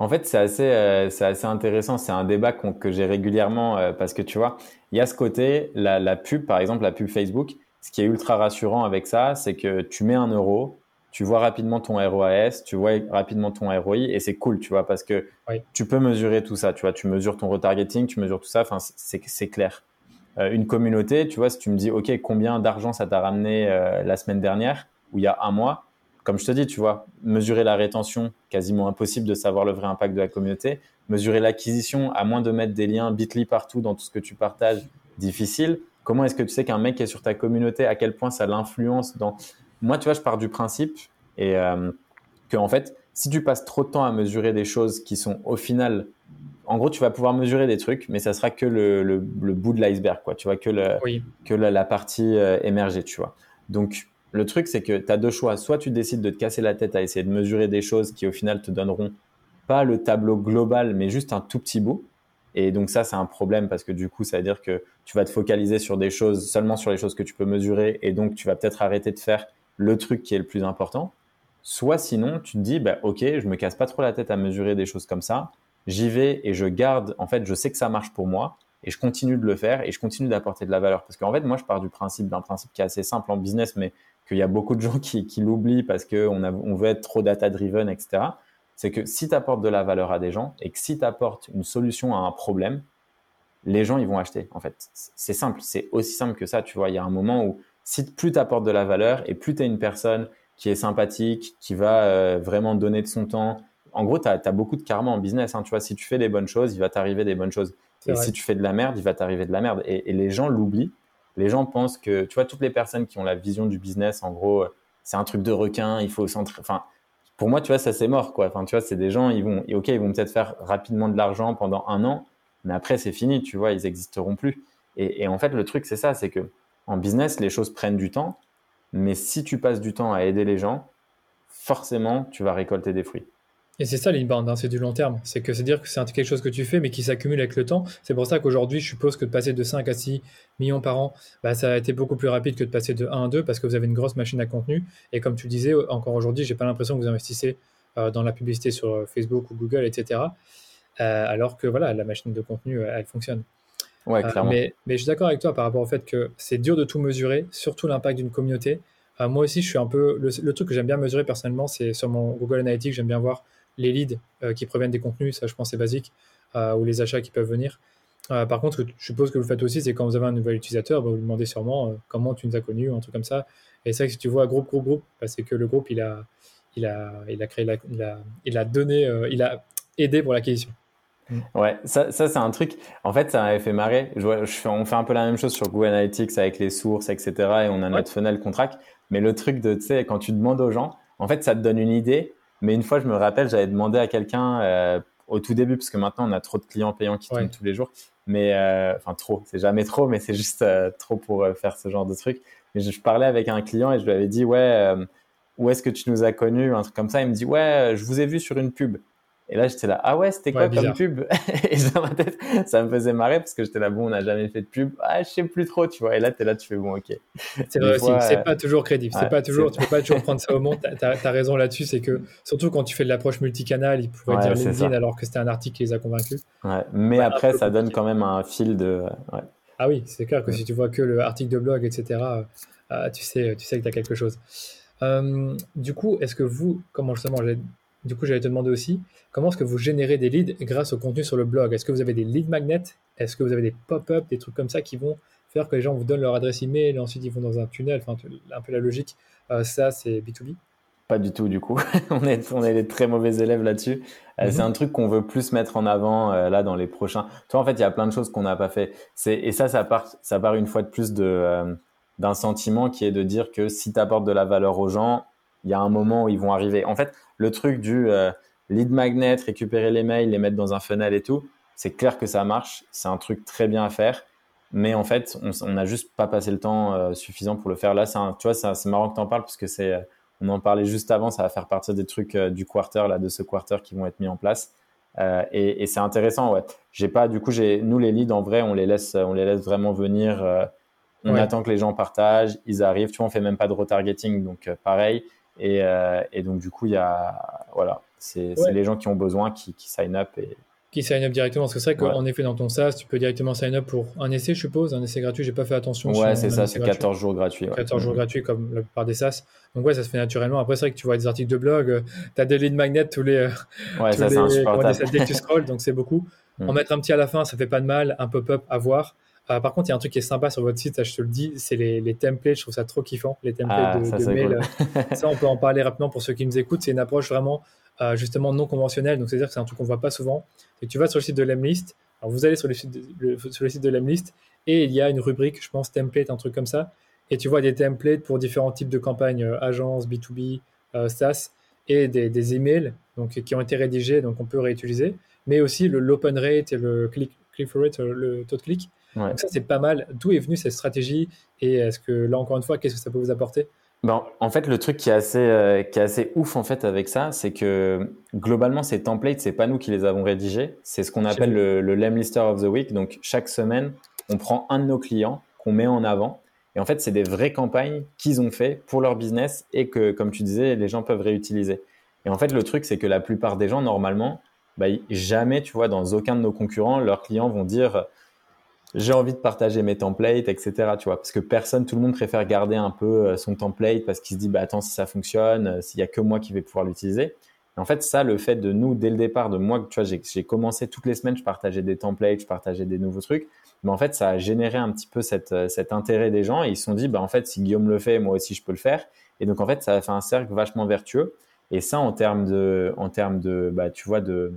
En fait, c'est assez, euh, assez intéressant. C'est un débat que j'ai régulièrement euh, parce que tu vois, il y a ce côté, la, pub, par exemple, la pub Facebook. Ce qui est ultra rassurant avec ça, c'est que tu mets un euro, tu vois rapidement ton ROAS, tu vois rapidement ton ROI et c'est cool, tu vois, parce que tu peux mesurer tout ça. Tu vois, tu mesures ton retargeting, tu mesures tout ça. Enfin, c'est clair. Euh, une communauté, tu vois, si tu me dis, OK, combien d'argent ça t'a ramené euh, la semaine dernière ou il y a un mois, comme je te dis, tu vois, mesurer la rétention, quasiment impossible de savoir le vrai impact de la communauté. Mesurer l'acquisition, à moins de mettre des liens bit.ly partout dans tout ce que tu partages, difficile. Comment est-ce que tu sais qu'un mec est sur ta communauté, à quel point ça l'influence dans... Moi, tu vois, je pars du principe et euh, que, en fait, si tu passes trop de temps à mesurer des choses qui sont au final, en gros, tu vas pouvoir mesurer des trucs, mais ça sera que le, bout de l'iceberg, quoi. Tu vois, que, le, que la, partie euh, émergée, tu vois. Donc, le truc, c'est que tu as deux choix. Soit tu décides de te casser la tête à essayer de mesurer des choses qui, au final, te donneront pas le tableau global, mais juste un tout petit bout. Et donc ça, c'est un problème parce que du coup, ça veut dire que tu vas te focaliser sur des choses, seulement sur les choses que tu peux mesurer, et donc tu vas peut-être arrêter de faire le truc qui est le plus important. Soit sinon, tu te dis, bah, ok, je me casse pas trop la tête à mesurer des choses comme ça. J'y vais et je garde. En fait, je sais que ça marche pour moi et je continue de le faire et je continue d'apporter de la valeur. Parce qu'en fait, moi, je pars du principe d'un principe qui est assez simple en business, mais qu'il y a beaucoup de gens qui, l'oublient parce qu'on on veut être trop data driven, etc. C'est que si tu apportes de la valeur à des gens et que si tu apportes une solution à un problème, les gens ils vont acheter. En fait, c'est simple, c'est aussi simple que ça. Tu vois, il y a un moment où si plus tu apportes de la valeur et plus tu es une personne qui est sympathique, qui va euh, vraiment donner de son temps. En gros, tu as, beaucoup de karma en business. Hein, tu vois, si tu fais des bonnes choses, il va t'arriver des bonnes choses. Et si tu fais de la merde, il va t'arriver de la merde. Et, les gens l'oublient. Les gens pensent que, tu vois, toutes les personnes qui ont la vision du business, en gros, c'est un truc de requin, il faut s'entraîner. Enfin, pour moi, tu vois, ça c'est mort, quoi. Enfin, tu vois, c'est des gens, ils vont, ok, ils vont peut-être faire rapidement de l'argent pendant un an, mais après, c'est fini, tu vois, ils n'existeront plus. Et, et, en fait, le truc, c'est ça, c'est que en business, les choses prennent du temps. Mais si tu passes du temps à aider les gens, forcément, tu vas récolter des fruits. Et c'est ça l'inbound, hein, c'est du long terme. C'est que c'est dire que c'est quelque chose que tu fais, mais qui s'accumule avec le temps. C'est pour ça qu'aujourd'hui, je suppose que de passer de 5 à 6 millions par an, bah, ça a été beaucoup plus rapide que de passer de 1 à 2 parce que vous avez une grosse machine à contenu. Et comme tu disais, encore aujourd'hui, j'ai pas l'impression que vous investissez euh, dans la publicité sur euh, Facebook ou Google, etc. Euh, alors que voilà, la machine de contenu, elle fonctionne. Ouais, euh, mais, mais, je suis d'accord avec toi par rapport au fait que c'est dur de tout mesurer, surtout l'impact d'une communauté. Euh, moi aussi, je suis un peu. Le, truc que j'aime bien mesurer personnellement, c'est sur mon Google Analytics, j'aime bien voir les leads euh, qui proviennent des contenus, ça je pense c'est basique, ou les achats qui peuvent venir. par contre, je suppose que vous le faites aussi, c'est quand vous avez un nouvel utilisateur, bah, vous lui demandez sûrement comment tu nous as connus, un truc comme ça. Et c'est vrai que si tu vois groupe, groupe, groupe, bah, c'est que le groupe, il a, il a, il a créé, il, a, il a donné, il a aidé pour l'acquisition. Mm. Ouais, ça, ça c'est un truc. En fait, ça m'avait fait marrer. Je, je on fait un peu la même chose sur Google Analytics avec les sources, etc. Et on a notre funnel qu'on traque. Mais le truc de, tu sais, quand tu demandes aux gens, en fait, ça te donne une idée. Mais une fois, je me rappelle, j'avais demandé à quelqu'un euh, au tout début, parce que maintenant, on a trop de clients payants qui tombent tous les jours. Mais, euh, enfin, trop. C'est jamais trop, mais c'est juste euh, trop pour faire ce genre de truc. Mais je, je, parlais avec un client et je lui avais dit, ouais, où est-ce que tu nous as connus Un truc comme ça. Il me dit, ouais, je vous ai vu sur une pub. Et là, j'étais là, ah ouais, c'était quoi comme pub Et dans ma tête, ça me faisait marrer parce que j'étais là, bon, on n'a jamais fait de pub. Ah, je sais plus trop, tu vois. Et là, tu es là, tu fais, bon, ok. C'est vrai aussi, c'est pas toujours crédible. c'est pas toujours, tu peux pas toujours prendre ça au monde. Tu as, raison là-dessus, c'est que surtout quand tu fais de l'approche multicanal, il pourrait dire LinkedIn alors que c'était un article qui les a convaincus. Ouais, mais après, ça donne quand même un fil de. Ah oui, c'est clair que si tu vois que le article de blog, etc., euh, tu, sais, tu sais que tu as quelque chose. Euh, du coup, est-ce que vous, comment justement, du coup, j'allais te demander aussi, comment est-ce que vous générez des leads grâce au contenu sur le blog? Est-ce que vous avez des lead magnets? Est-ce que vous avez des pop-up, des trucs comme ça qui vont faire que les gens vous donnent leur adresse email et ensuite ils vont dans un tunnel, enfin un peu la logique. Euh, ça, c'est B2B Pas du tout, du coup. on, est, on est des très mauvais élèves là-dessus. Euh, mhm. C'est un truc qu'on veut plus mettre en avant euh, là dans les prochains. Tu vois, en fait, il y a plein de choses qu'on n'a pas fait. Et ça, ça part, ça part une fois de plus de, d'un sentiment qui est de dire que si tu apportes de la valeur aux gens, il y a un moment où ils vont arriver. En fait, le truc du euh, lead magnet, récupérer les mails, les mettre dans un funnel et tout, c'est clair que ça marche. C'est un truc très bien à faire. Mais en fait, on n'a juste pas passé le temps euh, suffisant pour le faire. Là, un, tu vois, c'est marrant que tu en parles parce que c'est, euh, on en parlait juste avant, ça va faire partie des trucs du quarter, là, de ce quarter qui vont être mis en place. et, c'est intéressant, ouais. J'ai pas, du coup, nous, les leads, en vrai, on les laisse, on les laisse vraiment venir. on attend que les gens partagent, ils arrivent. Tu vois, on fait même pas de retargeting, donc pareil. Euh, et, donc, du coup, il y a, voilà, c'est les gens qui ont besoin qui, qui sign up et, qui sign up directement. Parce que c'est vrai qu'en effet, dans ton SaaS, tu peux directement sign up pour un essai, je suppose, un essai gratuit. J'ai pas fait attention. Ouais, c'est ça, c'est 14 jours gratuits. 14 jours mm-hmm. gratuits, comme la plupart des SaaS. Donc, ouais, ça se fait naturellement. Après, c'est vrai que tu vois des articles de blog, euh, tu as des lead magnets tous les. Euh, ouais, ça, c'est insupportable. Dès que tu scrolls, donc c'est beaucoup. Mm. En mettre un petit à la fin, ça fait pas de mal. Un pop-up à voir. Euh, par contre, il y a un truc qui est sympa sur votre site, ça, je te le dis, c'est les, templates. Je trouve ça trop kiffant, les templates ah, de, mail. ça, on peut en parler rapidement pour ceux qui nous écoutent. C'est une approche vraiment euh, justement non conventionnelle. Donc, c'est-à-dire que c'est un truc qu'on voit pas souvent. Et tu vas sur le site de Lemlist. Alors, vous allez sur le site de, le, sur le site de Lemlist et il y a une rubrique, je pense, template, un truc comme ça. Et tu vois des templates pour différents types de campagnes, euh, agences, B2B, SaaS. et des, des, emails donc, qui ont été rédigés, donc on peut réutiliser, mais aussi l'open rate et le click, click rate, le taux de clic. Donc ça, c'est pas mal. D'où est venue cette stratégie et est-ce que là, encore une fois, qu'est-ce que ça peut vous apporter? Ben, en fait, le truc qui est assez, euh, qui est assez ouf en fait avec ça, c'est que globalement, ces templates, c'est pas nous qui les avons rédigés. C'est ce qu'on appelle le, le Lem Lister of the Week. Donc, chaque semaine, on prend un de nos clients qu'on met en avant. Et en fait, c'est des vraies campagnes qu'ils ont fait pour leur business et que, comme tu disais, les gens peuvent réutiliser. Et en fait, le truc, c'est que la plupart des gens, normalement, bah, jamais, tu vois, dans aucun de nos concurrents, leurs clients vont dire j'ai envie de partager mes templates, etc. Tu vois, parce que personne, tout le monde préfère garder un peu euh, son template parce qu'il se dit, bah attends, si ça fonctionne, euh, s'il y a que moi qui vais pouvoir l'utiliser. En fait, ça, le fait de nous, dès le départ, de moi, tu vois, j'ai commencé toutes les semaines, je partageais des templates, je partageais des nouveaux trucs. Mais en fait, ça a généré un petit peu cette, euh, cet intérêt des gens et ils se sont dit, bah en fait, si Guillaume le fait, moi aussi, je peux le faire. Et donc, en fait, ça a fait un cercle vachement vertueux. Et ça, en termes de, en termes de, bah, tu vois, de,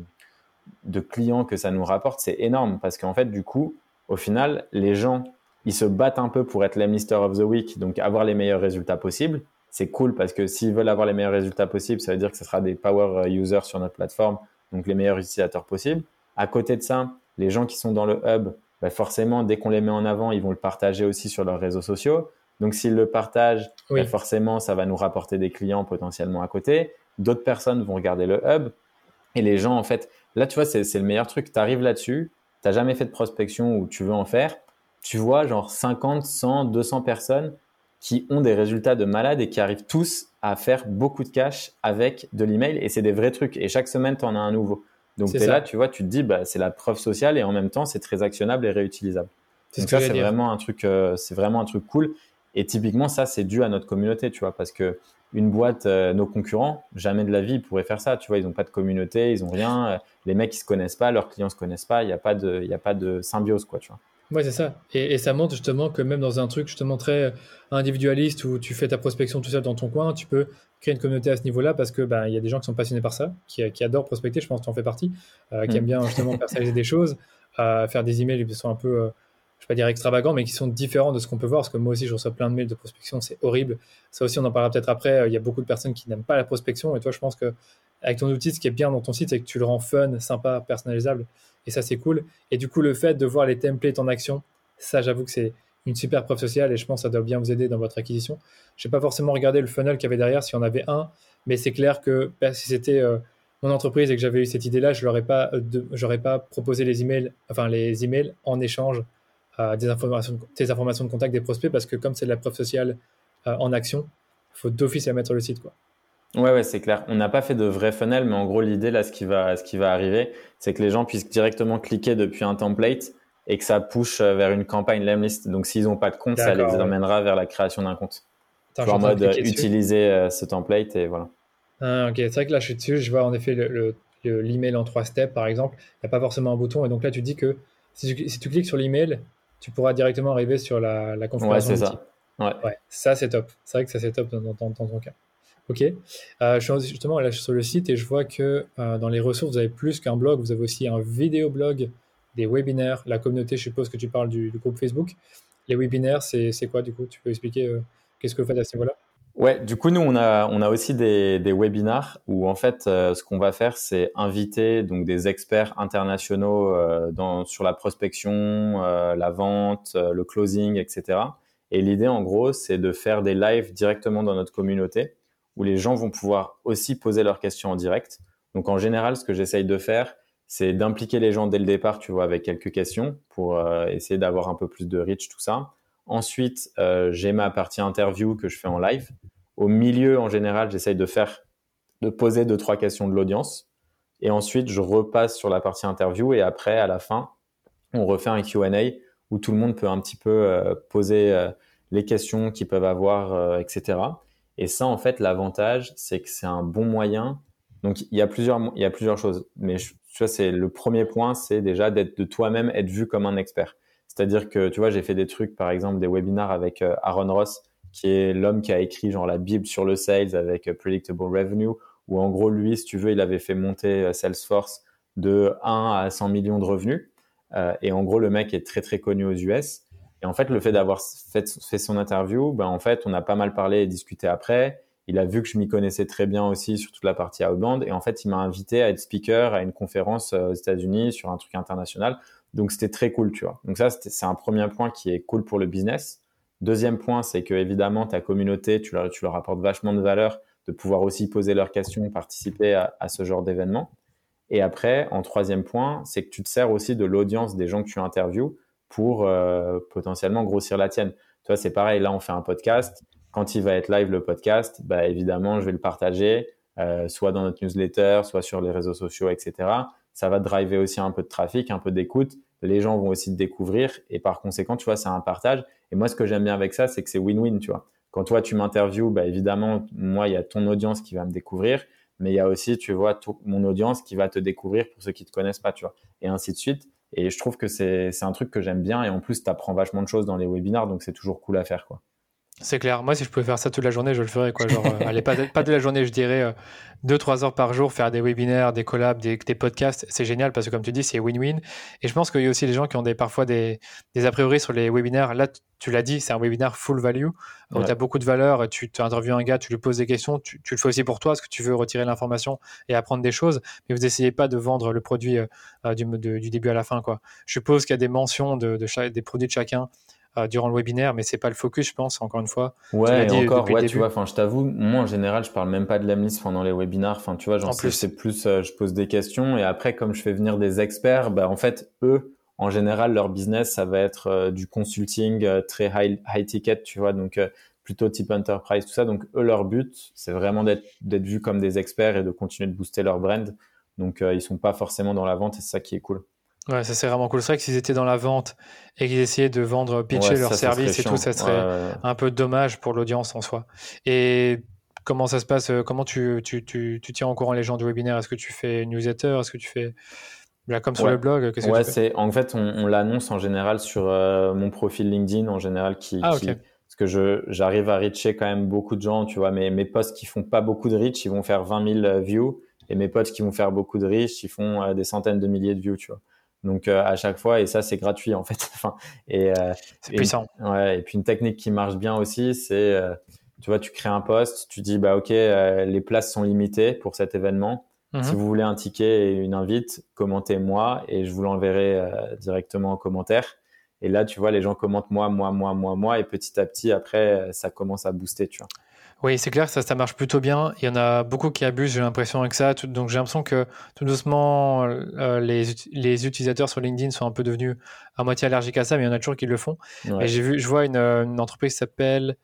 de clients que ça nous rapporte, c'est énorme parce qu'en fait, du coup, au final, les gens, ils se battent un peu pour être les Mister of the Week, donc avoir les meilleurs résultats possibles. C'est cool parce que s'ils veulent avoir les meilleurs résultats possibles, ça veut dire que ce sera des power users sur notre plateforme, donc les meilleurs utilisateurs possibles. À côté de ça, les gens qui sont dans le hub, bah, forcément, dès qu'on les met en avant, ils vont le partager aussi sur leurs réseaux sociaux. Donc, s'ils le partagent, bah, forcément, ça va nous rapporter des clients potentiellement à côté. D'autres personnes vont regarder le hub. Et les gens, en fait, là, tu vois, c'est le meilleur truc. Tu arrives là-dessus, tu n'as jamais fait de prospection ou tu veux en faire, tu vois genre 50, 100, 200 personnes qui ont des résultats de malades et qui arrivent tous à faire beaucoup de cash avec de l'email et c'est des vrais trucs. Et chaque semaine, tu en as un nouveau. Donc tu es là, tu vois, tu te dis, bah, c'est la preuve sociale et en même temps, c'est très actionnable et réutilisable. Donc ça, c'est vraiment un truc, euh, c'est vraiment un truc cool. Et typiquement, ça, c'est dû à notre communauté, tu vois, parce que une boîte, euh, nos concurrents, jamais de la vie, ils pourraient faire ça. Tu vois, ils n'ont pas de communauté, ils n'ont rien. Euh, les mecs, ils se connaissent pas, leurs clients se connaissent pas. Il n'y a pas de, il y a pas de symbiose, quoi, tu vois. Ouais, c'est ça. Et, ça montre justement que même dans un truc justement très individualiste où tu fais ta prospection tout seul dans ton coin, tu peux créer une communauté à ce niveau-là parce que ben il y a des gens qui sont passionnés par ça, qui, qui adorent prospecter. Je pense que tu en fais partie, euh, qui aiment bien justement personnaliser des choses, faire des emails qui sont un peu je vais pas dire extravagants, mais qui sont différents de ce qu'on peut voir. Parce que moi aussi, je reçois plein de mails de prospection, c'est horrible. Ça aussi, on en parlera peut-être après. Euh, il y a beaucoup de personnes qui n'aiment pas la prospection. Et toi, je pense que avec ton outil, ce qui est bien dans ton site, c'est que tu le rends fun, sympa, personnalisable. Et ça, c'est cool. Et du coup, le fait de voir les templates en action, ça, j'avoue que c'est une super preuve sociale et je pense que ça doit bien vous aider dans votre acquisition. Je n'ai pas forcément regardé le funnel qu'il y avait derrière, s'il y en avait un, mais c'est clair que bah, si c'était euh, mon entreprise et que j'avais eu cette idée-là, je n'aurais pas, euh, pas proposé les emails, enfin les emails en échange des, informations, des informations de contact des prospects parce que comme c'est de la preuve sociale euh, en action, il faut d'office la mettre sur le site. Quoi. Ouais, ouais, c'est clair. On n'a pas fait de vrai funnel, mais en gros, l'idée, là, ce qui va, ce qui va arriver, c'est que les gens puissent directement cliquer depuis un template et que ça push euh, vers une campagne Lemlist. Donc, s'ils n'ont pas de compte, ça les emmènera vers la création d'un compte. en mode utiliser euh, ce template et voilà. Ah, ok, c'est vrai que là, je suis dessus, je vois en effet le, l'email en trois steps, par exemple. Il n'y a pas forcément un bouton. Et donc là, tu dis que si tu, si tu cliques sur l'email, tu pourras directement arriver sur la, la configuration. Ouais, c'est ça. Ouais. ça c'est top. C'est vrai que ça c'est top dans, ton cas. Ok. Euh, je suis justement là sur le site et je vois que euh, dans les ressources, vous avez plus qu'un blog, vous avez aussi un vidéo blog, des webinaires, la communauté, je suppose que tu parles du, groupe Facebook. Les webinaires, c'est quoi du coup? Tu peux expliquer euh, qu'est-ce que vous faites à ce niveau-là? Ouais, du coup, nous, on a, on a aussi des, des webinars où, en fait, euh, ce qu'on va faire, c'est inviter donc des experts internationaux euh, dans, sur la prospection, euh, la vente, le closing, etc. Et l'idée, en gros, c'est de faire des lives directement dans notre communauté où les gens vont pouvoir aussi poser leurs questions en direct. Donc, en général, ce que j'essaye de faire, c'est d'impliquer les gens dès le départ, tu vois, avec quelques questions pour essayer d'avoir un peu plus de reach, tout ça. Ensuite, euh, j'ai ma partie interview que je fais en live. Au milieu, en général, j'essaye de faire, de poser deux, trois questions de l'audience. Et ensuite, je repasse sur la partie interview. Et après, à la fin, on refait un Q&A où tout le monde peut un petit peu euh, poser euh, les questions qu'ils peuvent avoir, etc. Et ça, en fait, l'avantage, c'est que c'est un bon moyen. Donc, il y a plusieurs, il y a plusieurs choses. Mais tu vois, c'est le premier point, c'est déjà de toi-même, être vu comme un expert. C'est-à-dire que, tu vois, j'ai fait des trucs, par exemple, des webinars avec euh, Aaron Ross, qui est l'homme qui a écrit genre la Bible sur le sales avec euh, Predictable Revenue, où en gros, lui, si tu veux, il avait fait monter euh, Salesforce de 1 à 100 millions de revenus. et en gros, le mec est très, très connu aux US. Et en fait, le fait d'avoir fait, fait, son interview, ben, en fait, on a pas mal parlé et discuté après. Il a vu que je m'y connaissais très bien aussi sur toute la partie outbound. Et en fait, il m'a invité à être speaker à une conférence aux États-Unis sur un truc international. Donc, c'était très cool, tu vois. Donc, ça, c'est un premier point qui est cool pour le business. Deuxième point, c'est que évidemment, ta communauté, tu leur, apportes vachement de valeur de pouvoir aussi poser leurs questions, participer à, à ce genre d'événement. Et après, en troisième point, c'est que tu te sers aussi de l'audience des gens que tu interviews pour euh, potentiellement grossir la tienne. Tu vois, c'est pareil, là, on fait un podcast. Quand il va être live, le podcast, bah, évidemment, je vais le partager, euh, soit dans notre newsletter, soit sur les réseaux sociaux, etc. Ça va driver aussi un peu de trafic, un peu d'écoute. Les gens vont aussi te découvrir et par conséquent, tu vois, c'est un partage. Et moi, ce que j'aime bien avec ça, c'est que c'est win-win, tu vois. Quand toi, tu m'interviews, bah, évidemment, moi, il y a ton audience qui va me découvrir, mais il y a aussi, tu vois, mon audience qui va te découvrir pour ceux qui te connaissent pas, tu vois, et ainsi de suite. Et je trouve que c'est un truc que j'aime bien. Et en plus, tu apprends vachement de choses dans les webinars, donc c'est toujours cool à faire, quoi. C'est clair. Moi, si je pouvais faire ça toute la journée, je le ferais. Quoi. Genre, euh, allez, pas, de, pas de la journée, je dirais 2-3 euh, heures par jour, faire des webinaires, des collabs, des, podcasts. C'est génial parce que, comme tu dis, c'est win-win. Et je pense qu'il y a aussi des gens qui ont des, parfois des, des a priori sur les webinaires. Là, tu l'as dit, c'est un webinaire full value. où Tu as beaucoup de valeur. Tu interviews un gars, tu lui poses des questions. Tu, le fais aussi pour toi parce que tu veux retirer l'information et apprendre des choses. Mais vous n'essayez pas de vendre le produit euh, du, du, début à la fin. Quoi. Je suppose qu'il y a des mentions de, de des produits de chacun euh, durant le webinaire, mais c'est pas le focus, je pense, encore une fois. Ouais, et encore, ouais, tu vois, enfin, je t'avoue, moi, en général, je parle même pas de l'emlist pendant les webinars. Enfin, tu vois, j'en sais, c'est plus, euh, je pose des questions et après, comme je fais venir des experts, bah, en fait, eux, en général, leur business, ça va être euh, du consulting très high, high ticket, tu vois, donc plutôt type enterprise, tout ça. Donc, eux, leur but, c'est vraiment d'être, d'être vus comme des experts et de continuer de booster leur brand. Donc, ils sont pas forcément dans la vente et c'est ça qui est cool. Ouais, ça c'est vraiment cool. C'est vrai que s'ils étaient dans la vente et qu'ils essayaient de vendre, pitcher leurs services et tout, ça serait un peu dommage pour l'audience en soi. Et comment ça se passe euh, Comment tu, tu, tu, tu tiens au courant les gens du webinaire? Est-ce que tu fais newsletter? Est-ce que tu fais là, comme sur le blog Ouais, c'est en fait on, l'annonce en général sur euh, mon profil LinkedIn en général qui, ah, parce que je j'arrive à reacher quand même beaucoup de gens. Tu vois, mes mes posts qui font pas beaucoup de reach, ils vont faire 20 000 views et mes posts qui vont faire beaucoup de reach, ils font euh, des centaines de milliers de views. Tu vois. Donc euh, à chaque fois, et ça c'est gratuit en fait. enfin, et euh, c'est puissant. Ouais, et puis une technique qui marche bien aussi, c'est euh, tu vois, tu crées un poste, tu dis bah ok, les places sont limitées pour cet événement. Mhm. Si vous voulez un ticket et une invite, commentez moi et je vous l'enverrai directement en commentaire. Et là, tu vois, les gens commentent moi, moi, moi, moi, moi, et petit à petit, après, ça commence à booster, tu vois. Oui, c'est clair que ça, ça marche plutôt bien. Il y en a beaucoup qui abusent, j'ai l'impression, avec ça. Donc j'ai l'impression que tout doucement, euh, les, les, utilisateurs sur LinkedIn sont un peu devenus à moitié allergiques à ça, mais il y en a toujours qui le font. Et j'ai vu, je vois une, une entreprise qui s'appelle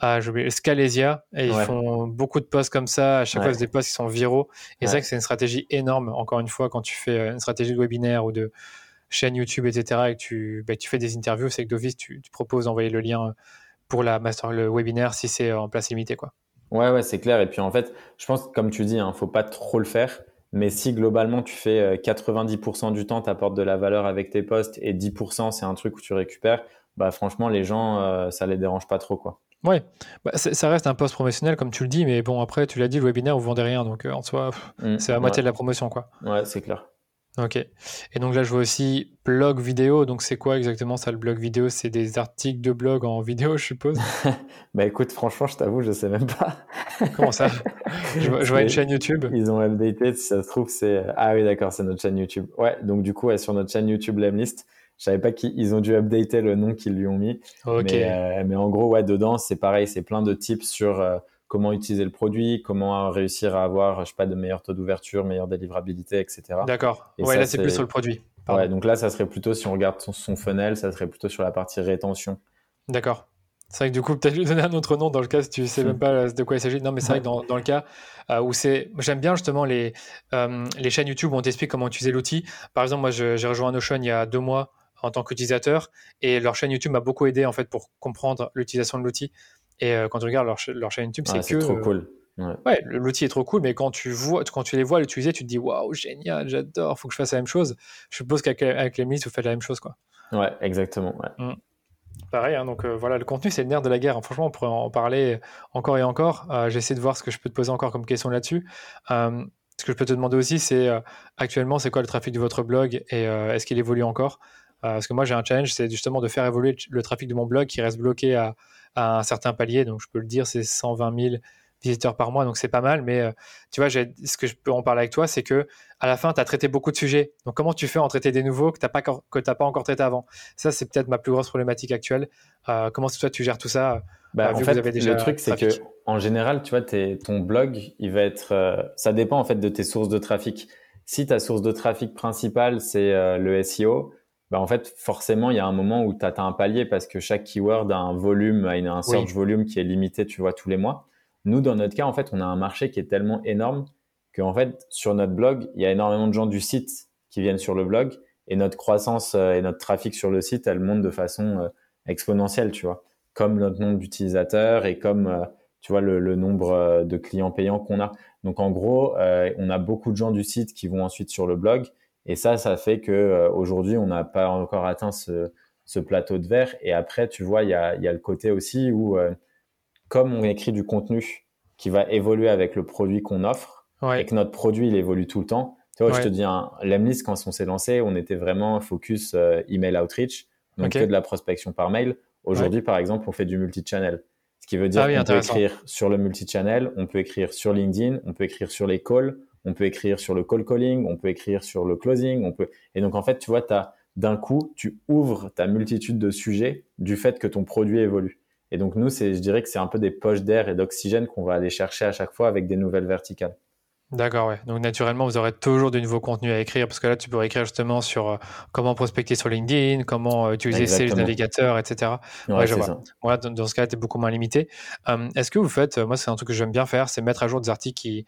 ah, Scalesia, et ils font beaucoup de posts comme ça. À chaque fois, c'est des posts qui sont viraux. Et c'est vrai que c'est une stratégie énorme, encore une fois, quand tu fais euh, une stratégie de webinaire ou de chaîne YouTube, etc., et que tu, bah, tu fais des interviews, c'est que d'office, tu, tu proposes d'envoyer le lien pour la master, le webinaire si c'est en place limitée. Quoi. Ouais, ouais, c'est clair. Et puis en fait, je pense comme tu dis, il hein, ne faut pas trop le faire. Mais si globalement tu fais 90% euh, du temps, tu apportes de la valeur avec tes posts et 10% c'est un truc où tu récupères, bah franchement les gens, euh, ça les dérange pas trop quoi. Ouais, bah, ça reste un post promotionnel comme tu le dis, mais bon après tu l'as dit, le webinaire vous vendez rien, donc euh, en soi mmh, c'est la moitié de la promotion quoi. Ouais, c'est clair. Ok. Et donc là, je vois aussi blog vidéo. Donc c'est quoi exactement ça, le blog vidéo? C'est des articles de blog en vidéo, je suppose? Bah écoute, franchement, je t'avoue, je sais même pas. Comment ça? Je, vois, une chaîne YouTube. Ils ont updaté, si ça se trouve, c'est. Ah oui, d'accord, c'est notre chaîne YouTube. Ouais, donc du coup, sur notre chaîne YouTube Lemlist, je savais pas qu'ils ont dû updater le nom qu'ils lui ont mis. Ok. Mais, euh, mais, en gros, ouais, dedans, c'est pareil, c'est plein de tips sur. Euh, comment utiliser le produit, comment réussir à avoir, je sais pas, de meilleurs taux d'ouverture, meilleure délivrabilité, etc. D'accord. Ouais, là, c'est plus sur le produit. Ouais, donc là, ça serait plutôt, si on regarde son, funnel, ça serait plutôt sur la partie rétention. D'accord. C'est vrai que du coup, peut-être lui donner un autre nom dans le cas si tu sais même pas de quoi il s'agit. Non, mais c'est vrai que dans, le cas euh, où c'est. J'aime bien justement les, euh, les chaînes YouTube où on t'explique comment utiliser l'outil. Par exemple, moi, j'ai rejoint Notion il y a deux mois en tant qu'utilisateur et leur chaîne YouTube m'a beaucoup aidé en fait pour comprendre l'utilisation de l'outil. Et euh, quand tu regardes leur, leur chaîne YouTube, c'est que. trop euh, cool. Ouais, l'outil est trop cool, mais quand tu, vois, quand tu les vois l'utiliser, tu te dis waouh, génial, j'adore, faut que je fasse la même chose. Je suppose qu'avec les Lemlist, vous faites la même chose. Quoi. Ouais, exactement. Mmh. Pareil, hein, donc euh, voilà, le contenu, c'est le nerf de la guerre. Franchement, on pourrait en parler encore et encore. J'essaie de voir ce que je peux te poser encore comme question là-dessus. ce que je peux te demander aussi, c'est actuellement, c'est quoi le trafic de votre blog et est-ce qu'il évolue encore? Parce que moi, j'ai un challenge, c'est justement de faire évoluer le trafic de mon blog qui reste bloqué à, à un certain palier. Donc, je peux le dire, c'est 120 000 visiteurs par mois, donc c'est pas mal. Mais tu vois, ce que je peux en parler avec toi, c'est que à la fin, tu as traité beaucoup de sujets. Donc, comment tu fais en traiter des nouveaux que tu n'as pas, pas encore traité avant? Ça, c'est peut-être ma plus grosse problématique actuelle. comment toi, tu gères tout ça bah, en fait, le truc, c'est que en général, tu vois, ton blog, il va être. ça dépend en fait de tes sources de trafic. Si ta source de trafic principale, c'est le SEO, bah en fait, forcément, il y a un moment où tu atteins un palier parce que chaque keyword a un volume, a un search volume qui est limité, tu vois, tous les mois. Nous, dans notre cas, en fait, on a un marché qui est tellement énorme qu'en fait, sur notre blog, il y a énormément de gens du site qui viennent sur le blog et notre croissance euh, et notre trafic sur le site, elle monte de façon euh, exponentielle, tu vois, comme notre nombre d'utilisateurs et comme, euh, tu vois, le, le nombre de clients payants qu'on a. Donc, en gros, on a beaucoup de gens du site qui vont ensuite sur le blog et ça, ça fait que euh, aujourd'hui, on n'a pas encore atteint ce, ce, plateau de verre. Et après, tu vois, il y a, y a, le côté aussi où, euh, comme on écrit du contenu qui va évoluer avec le produit qu'on offre, et que notre produit, il évolue tout le temps. Tu vois, je te dis, hein, l'Emlist, quand on s'est lancé, on était vraiment focus euh, email outreach, donc que de la prospection par mail. Aujourd'hui, par exemple, on fait du multi-channel. Ce qui veut dire ah qu'on peut écrire sur le multi-channel, on peut écrire sur LinkedIn, on peut écrire sur les calls, on peut écrire sur le call calling, on peut écrire sur le closing, on peut. Et donc en fait, tu vois, d'un coup, tu ouvres ta multitude de sujets du fait que ton produit évolue. Et donc nous, je dirais que c'est un peu des poches d'air et d'oxygène qu'on va aller chercher à chaque fois avec des nouvelles verticales. D'accord, ouais. Donc naturellement, vous aurez toujours de nouveaux contenus à écrire parce que là, tu pourrais écrire justement sur euh, comment prospecter sur LinkedIn, comment euh, utiliser Sales Navigator, etc. Ouais, je vois. dans, ce cas, tu es beaucoup moins limité. Est-ce que vous faites, euh, moi, c'est un truc que j'aime bien faire, c'est mettre à jour des articles qui,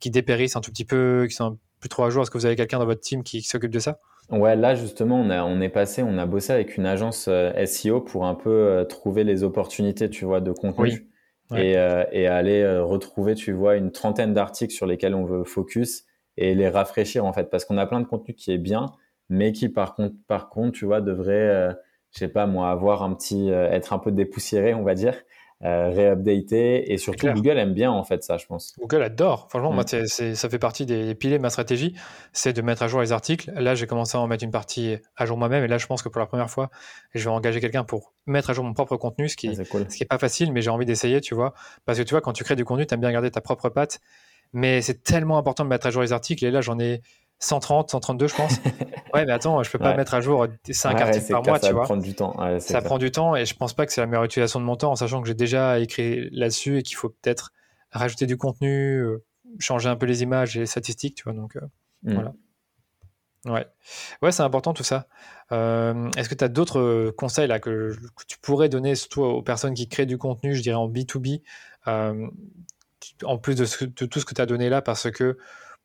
qui dépérissent un tout petit peu, qui sont plus trop à jour. Est-ce que vous avez quelqu'un dans votre team qui, s'occupe de ça? Ouais, là justement, on, a, on est passé, on a bossé avec une agence SEO pour un peu trouver les opportunités, tu vois, de contenu et, euh, et, aller euh, retrouver, tu vois, une trentaine d'articles sur lesquels on veut focus et les rafraîchir en fait, parce qu'on a plein de contenu qui est bien, mais qui par contre, par contre, tu vois, devrait, euh, je sais pas moi, avoir un petit, être un peu dépoussiéré, on va dire, euh, réupdater. Et surtout Google aime bien en fait ça je pense. Google adore, franchement moi mm. ça fait partie des piliers de ma stratégie, c'est de mettre à jour les articles. Là j'ai commencé à en mettre une partie à jour moi-même. Et là je pense que pour la première fois je vais engager quelqu'un pour mettre à jour mon propre contenu, ce qui, ah, ce qui est pas facile mais j'ai envie d'essayer tu vois, parce que tu vois quand tu crées du contenu tu aimes bien garder ta propre patte. Mais c'est tellement important de mettre à jour les articles. Et là j'en ai 130, 132, je pense. ouais, mais attends, je peux pas mettre à jour 5 articles par mois, tu vois. Ça prend du temps. ça prend du temps et je pense pas que c'est la meilleure utilisation de mon temps, en sachant que j'ai déjà écrit là-dessus et qu'il faut peut-être rajouter du contenu, euh, changer un peu les images et les statistiques, tu vois. Donc, euh, mm. voilà. Ouais, ouais c'est important tout ça. Euh, est-ce que tu as d'autres conseils là que, tu pourrais donner surtout aux personnes qui créent du contenu, je dirais en B2B, en plus de, de, tout ce que tu as donné là, parce que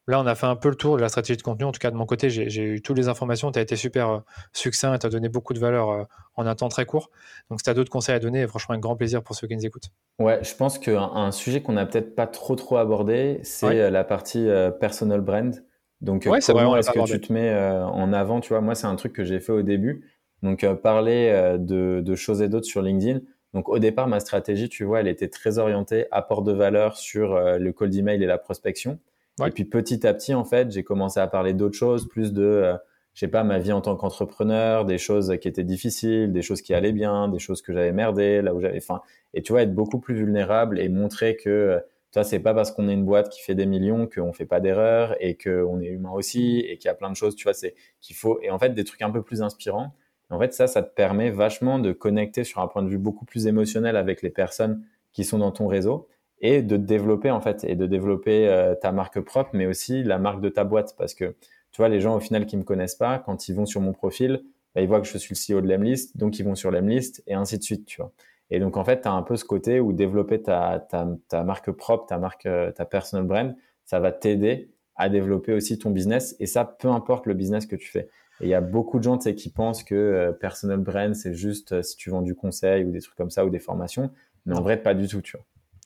Là, on a fait un peu le tour de la stratégie de contenu. En tout cas, de mon côté, j'ai eu toutes les informations. Tu as été super euh, succinct et tu as donné beaucoup de valeur euh, en un temps très court. Donc, si tu as d'autres conseils à donner, franchement, un grand plaisir pour ceux qui nous écoutent. Ouais, je pense qu'un un sujet qu'on n'a peut-être pas trop trop abordé, c'est euh, la partie personal brand. Donc, comment est-ce que tu te mets en avant? Tu vois, moi, c'est un truc que j'ai fait au début. Donc, parler de, de, choses et d'autres sur LinkedIn. Donc, au départ, ma stratégie, tu vois, elle était très orientée apport de valeur sur le call d'email et la prospection. Et puis petit à petit, en fait, j'ai commencé à parler d'autres choses, plus de, euh, je sais pas, ma vie en tant qu'entrepreneur, des choses qui étaient difficiles, des choses qui allaient bien, des choses que j'avais merdé, là où j'avais faim. Et tu vois, être beaucoup plus vulnérable et montrer que, euh, toi, c'est pas parce qu'on est une boîte qui fait des millions qu'on fait pas d'erreurs et qu'on est humain aussi et qu'il y a plein de choses, tu vois, c'est qu'il faut, et en fait, des trucs un peu plus inspirants. en fait, ça, ça te permet vachement de connecter sur un point de vue beaucoup plus émotionnel avec les personnes qui sont dans ton réseau et de développer en fait et de développer euh, ta marque propre mais aussi la marque de ta boîte. Parce que tu vois les gens au final qui me connaissent pas quand ils vont sur mon profil bah, ils voient que je suis le CEO de l'Emlist donc ils vont sur l'Emlist et ainsi de suite tu vois. Et donc en fait tu as un peu ce côté où développer ta, ta, marque propre ta marque euh, ta personal brand ça va t'aider à développer aussi ton business et ça peu importe le business que tu fais. Et il y a beaucoup de gens qui pensent que euh, personal brand c'est juste si tu vends du conseil ou des trucs comme ça ou des formations mais en vrai pas du tout tu vois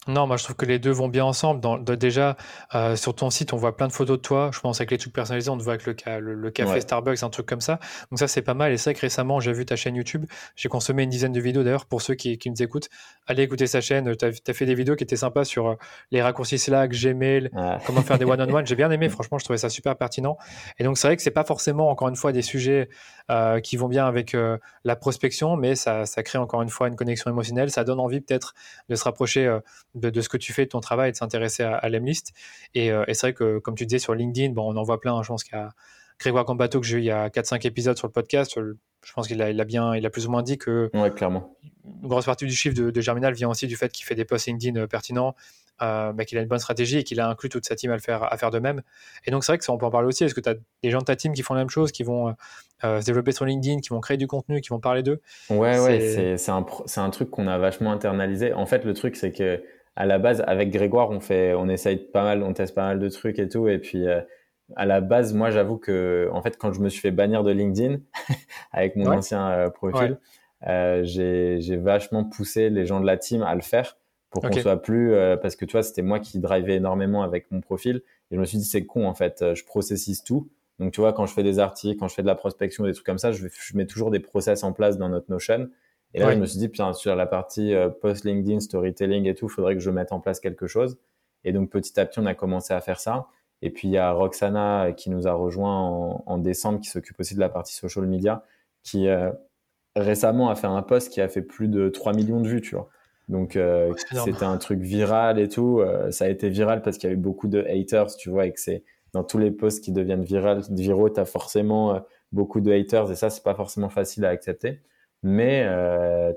non, moi je trouve que les deux vont bien ensemble. Dans, déjà, euh, sur ton site, on voit plein de photos de toi. Je pense avec les trucs personnalisés, on te voit avec le, le, café Starbucks, un truc comme ça. Donc ça, c'est pas mal. Et c'est vrai que récemment, j'ai vu ta chaîne YouTube. J'ai consommé une dizaine de vidéos d'ailleurs pour ceux qui, qui nous écoutent. Allez écouter sa chaîne. Tu as, fait des vidéos qui étaient sympas sur euh, les raccourcis Slack, Gmail, comment faire des one-on-one. J'ai bien aimé, franchement, je trouvais ça super pertinent. Et donc c'est vrai que c'est pas forcément, encore une fois, des sujets euh, qui vont bien avec la prospection, mais ça, ça crée encore une fois une connexion émotionnelle. Ça donne envie peut-être de se rapprocher de, ce que tu fais, de ton travail, et de s'intéresser à, à l'Emlist. Et, et c'est vrai que, comme tu disais sur LinkedIn, bon, on en voit plein. Je pense qu'il y a Grégoire Cambato que j'ai eu il y a 4-5 épisodes sur le podcast. Je pense qu'il a, il a, bien, il a plus ou moins dit que ouais, clairement. une grosse partie du chiffre de, de Germinal vient aussi du fait qu'il fait des posts LinkedIn pertinents, euh, bah, qu'il a une bonne stratégie et qu'il a inclus toute sa team à le faire, à faire de même. Et donc, c'est vrai que ça, on peut en parler aussi. Est-ce que tu as des gens de ta team qui font la même chose, qui vont euh, se développer sur LinkedIn, qui vont créer du contenu, qui vont parler d'eux? Ouais, ouais, c'est un, un, truc qu'on a vachement internalisé. En fait, le truc, c'est que à la base, avec Grégoire, on fait, on essaye pas mal, on teste pas mal de trucs et tout. Et puis, euh, à la base, moi, j'avoue que, en fait, quand je me suis fait bannir de LinkedIn avec mon ancien euh, profil, euh, j'ai vachement poussé les gens de la team à le faire pour qu'on soit plus, parce que tu vois, c'était moi qui drivais énormément avec mon profil. Et je me suis dit, c'est con, en fait, je processise tout. Donc, tu vois, quand je fais des articles, quand je fais de la prospection, des trucs comme ça, je, je mets toujours des process en place dans notre Notion. Et là, je me suis dit, putain, sur la partie post LinkedIn, storytelling et tout, il faudrait que je mette en place quelque chose. Et donc, petit à petit, on a commencé à faire ça. Et puis, il y a Roxana euh, qui nous a rejoint en, décembre, qui s'occupe aussi de la partie social media, qui euh, récemment a fait un post qui a fait plus de 3 millions de vues, tu vois. Donc, euh, c'était un truc viral et tout. ça a été viral parce qu'il y a eu beaucoup de haters, tu vois, et que c'est dans tous les posts qui deviennent viral, viraux, tu as forcément beaucoup de haters et ça, c'est pas forcément facile à accepter. Mais,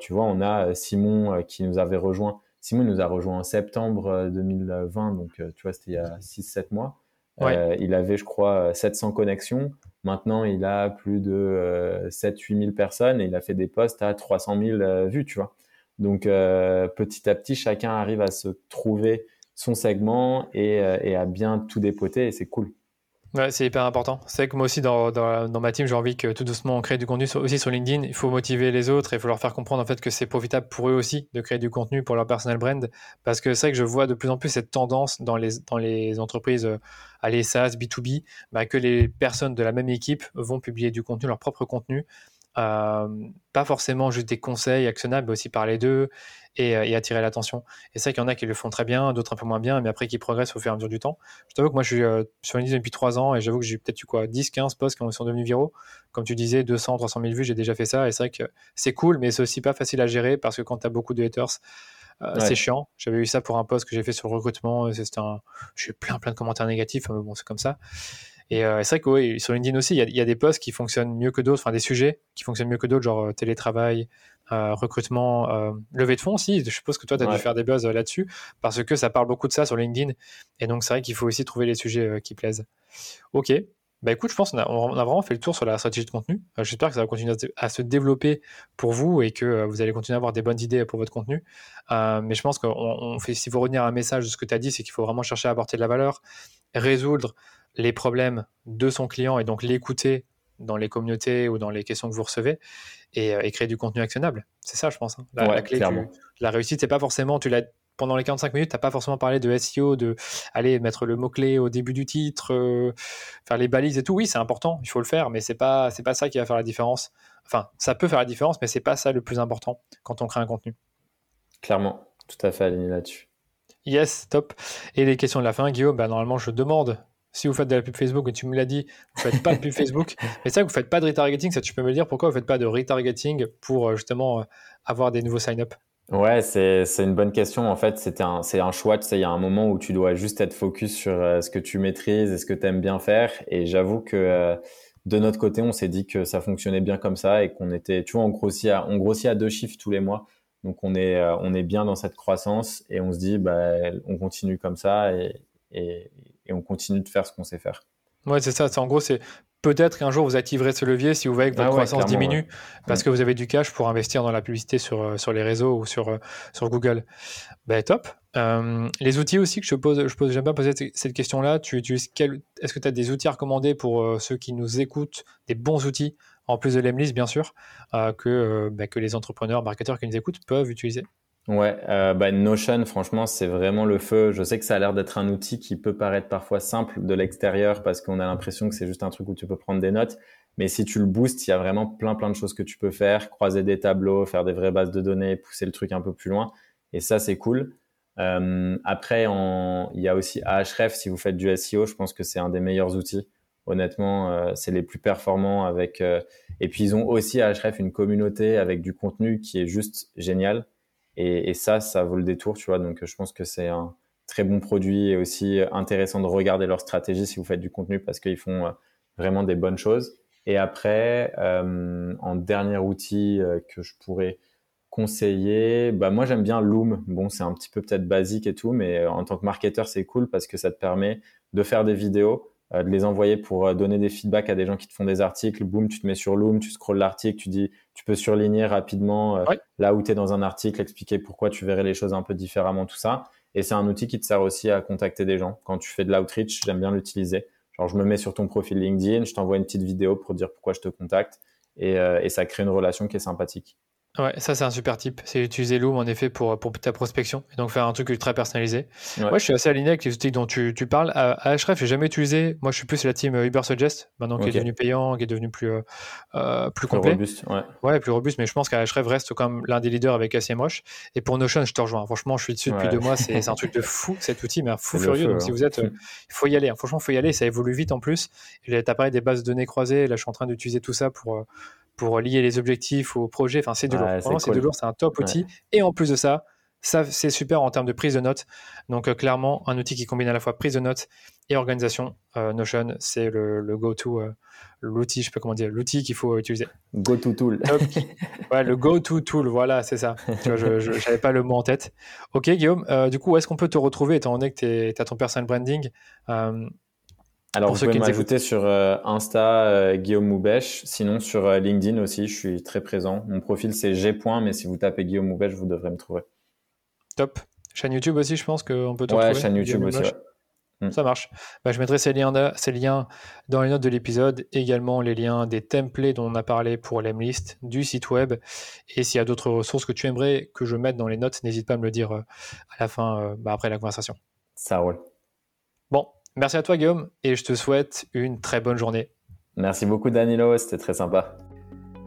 tu vois, on a Simon qui nous avait rejoint. Simon nous a rejoint en septembre 2020, donc tu vois, c'était il y a 6-7 mois. Euh, il avait, je crois, 700 connexions. Maintenant, il a plus de 7-8 000 personnes et il a fait des posts à 300 000 euh, vues, tu vois. Donc, euh, petit à petit, chacun arrive à se trouver son segment et, et à bien tout dépoter et c'est cool. Ouais, c'est hyper important. C'est que moi aussi, dans, dans, ma team, j'ai envie que tout doucement on crée du contenu aussi sur LinkedIn. Il faut motiver les autres et il faut leur faire comprendre en fait que c'est profitable pour eux aussi de créer du contenu pour leur personnel brand. Parce que c'est vrai que je vois de plus en plus cette tendance dans les, dans les entreprises, euh, à SaaS, B2B, bah, que les personnes de la même équipe vont publier du contenu, leur propre contenu. Euh, pas forcément juste des conseils actionnables, mais aussi parler d'eux et, euh, et, attirer l'attention. Et c'est vrai qu'il y en a qui le font très bien, d'autres un peu moins bien, mais après qui progressent au fur et à mesure du temps. Je t'avoue que moi, je suis euh, sur LinkedIn depuis 3 ans et j'avoue que j'ai peut-être eu quoi, 10, 15 posts qui sont devenus viraux. Comme tu disais, 200, 300 000 vues, j'ai déjà fait ça. Et c'est vrai que c'est cool, mais c'est aussi pas facile à gérer parce que quand tu as beaucoup de haters, euh, c'est chiant. J'avais eu ça pour un post que j'ai fait sur le recrutement. C'était un... J'ai plein, plein de commentaires négatifs, mais bon, c'est comme ça. Et euh, c'est vrai que oui, sur LinkedIn aussi, il y, a, des posts qui fonctionnent mieux que d'autres, enfin des sujets qui fonctionnent mieux que d'autres, genre euh, télétravail, euh, recrutement, levée de fonds aussi. Je suppose que toi, tu as dû faire des buzz là-dessus parce que ça parle beaucoup de ça sur LinkedIn. Et donc, c'est vrai qu'il faut aussi trouver les sujets qui plaisent. Ok. Bah écoute, je pense qu'on a, on a vraiment fait le tour sur la stratégie de contenu. J'espère que ça va continuer à se développer pour vous et que vous allez continuer à avoir des bonnes idées pour votre contenu. mais je pense fait, s'il faut retenir un message de ce que tu as dit, c'est qu'il faut vraiment chercher à apporter de la valeur, résoudre les problèmes de son client et donc l'écouter dans les communautés ou dans les questions que vous recevez et, euh, créer du contenu actionnable. C'est ça, je pense. Hein. La, clé la réussite, c'est pas forcément, tu l'as pendant les 45 minutes, tu n'as pas forcément parlé de SEO, de aller mettre le mot-clé au début du titre, euh, faire les balises et tout. Oui, c'est important, il faut le faire, mais c'est pas, c'est pas ça qui va faire la différence. Enfin, ça peut faire la différence, mais c'est pas ça le plus important quand on crée un contenu. Clairement, tout à fait aligné là-dessus. Yes, top. Et les questions de la fin, Guillaume, bah, normalement, je demande si vous faites de la pub Facebook, et tu me l'as dit, vous faites pas de pub Facebook, mais ça, vous faites pas de retargeting, ça tu peux me dire pourquoi vous faites pas de retargeting pour euh, justement euh, avoir des nouveaux sign-up? Ouais, c'est une bonne question. En fait, c'est un, un choix. Tu sais, il y a un moment où tu dois juste être focus sur euh, ce que tu maîtrises et ce que tu aimes bien faire. Et j'avoue que de notre côté, on s'est dit que ça fonctionnait bien comme ça et qu'on était, tu vois, on grossit, à, on grossit à deux chiffres tous les mois. Donc, on est, on est bien dans cette croissance et on se dit, bah, on continue comme ça et, et, et on continue de faire ce qu'on sait faire. Ouais, c'est ça. En gros, c'est peut-être qu'un jour vous activerez ce levier si vous voyez que votre ah croissance diminue parce que vous avez du cash pour investir dans la publicité sur, euh, sur les réseaux ou sur, euh, sur Google. Ben, top. Euh, les outils aussi que je pose, je pose, j'aime bien poser cette question-là. Tu utilises est-ce que tu as des outils à recommander pour ceux qui nous écoutent, des bons outils en plus de l'Emlist bien sûr, que, ben, que les entrepreneurs, marketeurs qui nous écoutent peuvent utiliser? Ouais, euh, bah Notion, franchement, c'est vraiment le feu. Je sais que ça a l'air d'être un outil qui peut paraître parfois simple de l'extérieur parce qu'on a l'impression que c'est juste un truc où tu peux prendre des notes. Mais si tu le boostes, il y a vraiment plein plein de choses que tu peux faire, croiser des tableaux, faire des vraies bases de données, pousser le truc un peu plus loin. Et ça, c'est cool. Euh, après, il y a aussi Ahref. Si vous faites du SEO, je pense que c'est un des meilleurs outils. Honnêtement, euh, c'est les plus performants avec. Euh, et puis ils ont aussi Ahref une communauté avec du contenu qui est juste génial. Et, ça, ça vaut le détour, tu vois. Donc, je pense que c'est un très bon produit et aussi intéressant de regarder leur stratégie si vous faites du contenu parce qu'ils font vraiment des bonnes choses. Et après, en dernier outil que je pourrais conseiller, bah moi j'aime bien Loom. Bon, c'est un petit peu peut-être basique et tout, mais en tant que marketeur, c'est cool parce que ça te permet de faire des vidéos euh, de les envoyer pour euh, donner des feedbacks à des gens qui te font des articles. Boum, tu te mets sur Loom, tu scrolles l'article, tu dis, tu peux surligner rapidement euh, là où tu es dans un article, expliquer pourquoi tu verrais les choses un peu différemment, tout ça. Et c'est un outil qui te sert aussi à contacter des gens. Quand tu fais de l'outreach, j'aime bien l'utiliser. Genre, je me mets sur ton profil LinkedIn, je t'envoie une petite vidéo pour dire pourquoi je te contacte et, et ça crée une relation qui est sympathique. Ouais, ça c'est un super type. C'est utiliser Loom en effet pour, pour ta prospection et donc faire un truc ultra personnalisé. Moi je suis assez aligné avec les outils dont tu, tu parles. À, à Href, j'ai jamais utilisé. Moi je suis plus la team euh, Ubersuggest, maintenant qui est devenu payant, qui est devenu plus, euh, euh plus complet. robuste, ouais. Ouais, plus robuste, mais je pense qu'Ahrefs reste comme l'un des leaders avec SEMrush. Et pour Notion, je te rejoins. Franchement, je suis dessus depuis deux mois. C'est un truc de fou cet outil, mais un fou furieux. donc si hein. vous êtes, euh, il faut y aller. Hein. Franchement, il faut y aller. Ça évolue vite en plus. Tu as parlé des bases de données croisées. Là, je suis en train d'utiliser tout ça pour pour lier les objectifs au projet. Enfin, c'est du lourd. c'est lourd, c'est un top outil. Et en plus de ça, ça c'est super en termes de prise de notes. Donc, euh, clairement, un outil qui combine à la fois prise de notes et organisation. Euh, Notion, c'est le, go-to, euh, l'outil, je sais pas comment dire, l'outil qu'il faut utiliser. Go-to tool. ouais, le go-to tool, voilà, c'est ça. je n'avais pas le mot en tête. Ok, Guillaume, du coup, où est-ce qu'on peut te retrouver étant donné que tu as ton personal branding alors, vous pouvez m'ajouter sur euh, Insta, euh, Guillaume Moubèche. Sinon, sur euh, LinkedIn aussi, je suis très présent. Mon profil, c'est G. mais si vous tapez Guillaume Moubèche, vous devrez me trouver. Top. Chaîne YouTube aussi, je pense qu'on peut te ouais, Ouais, chaîne YouTube aussi. Hmm. Ça marche. Bah, je mettrai ces liens, ces liens dans les notes de l'épisode, également les liens des templates dont on a parlé pour l'Emlist, du site web. Et s'il y a d'autres ressources que tu aimerais que je mette dans les notes, n'hésite pas à me le dire à la fin, bah, après la conversation. Ça roule. Merci à toi Guillaume et je te souhaite une très bonne journée. Merci beaucoup Danilo, c'était très sympa.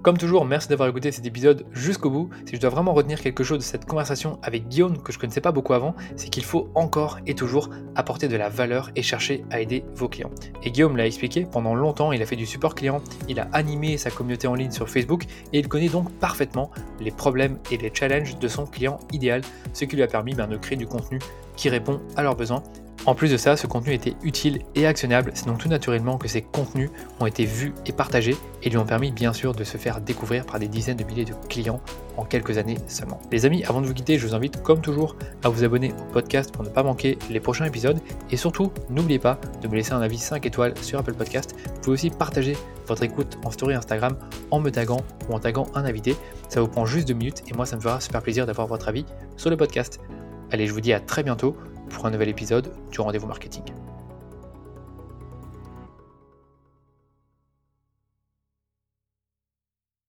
Comme toujours, merci d'avoir écouté cet épisode jusqu'au bout. Si je dois vraiment retenir quelque chose de cette conversation avec Guillaume que je ne connaissais pas beaucoup avant, c'est qu'il faut encore et toujours apporter de la valeur et chercher à aider vos clients. Et Guillaume l'a expliqué, pendant longtemps, il a fait du support client, il a animé sa communauté en ligne sur Facebook et il connaît donc parfaitement les problèmes et les challenges de son client idéal, ce qui lui a permis ben, de créer du contenu qui répond à leurs besoins en plus de ça, ce contenu était utile et actionnable, c'est donc tout naturellement que ces contenus ont été vus et partagés et lui ont permis bien sûr de se faire découvrir par des dizaines de milliers de clients en quelques années seulement. Les amis, avant de vous quitter, je vous invite comme toujours à vous abonner au podcast pour ne pas manquer les prochains épisodes et surtout, n'oubliez pas de me laisser un avis 5 étoiles sur Apple Podcast. Vous pouvez aussi partager votre écoute en story Instagram en me taguant ou en taguant un invité. Ça vous prend juste deux minutes et moi ça me fera super plaisir d'avoir votre avis sur le podcast. Allez, je vous dis à très bientôt pour un nouvel épisode du rendez-vous marketing.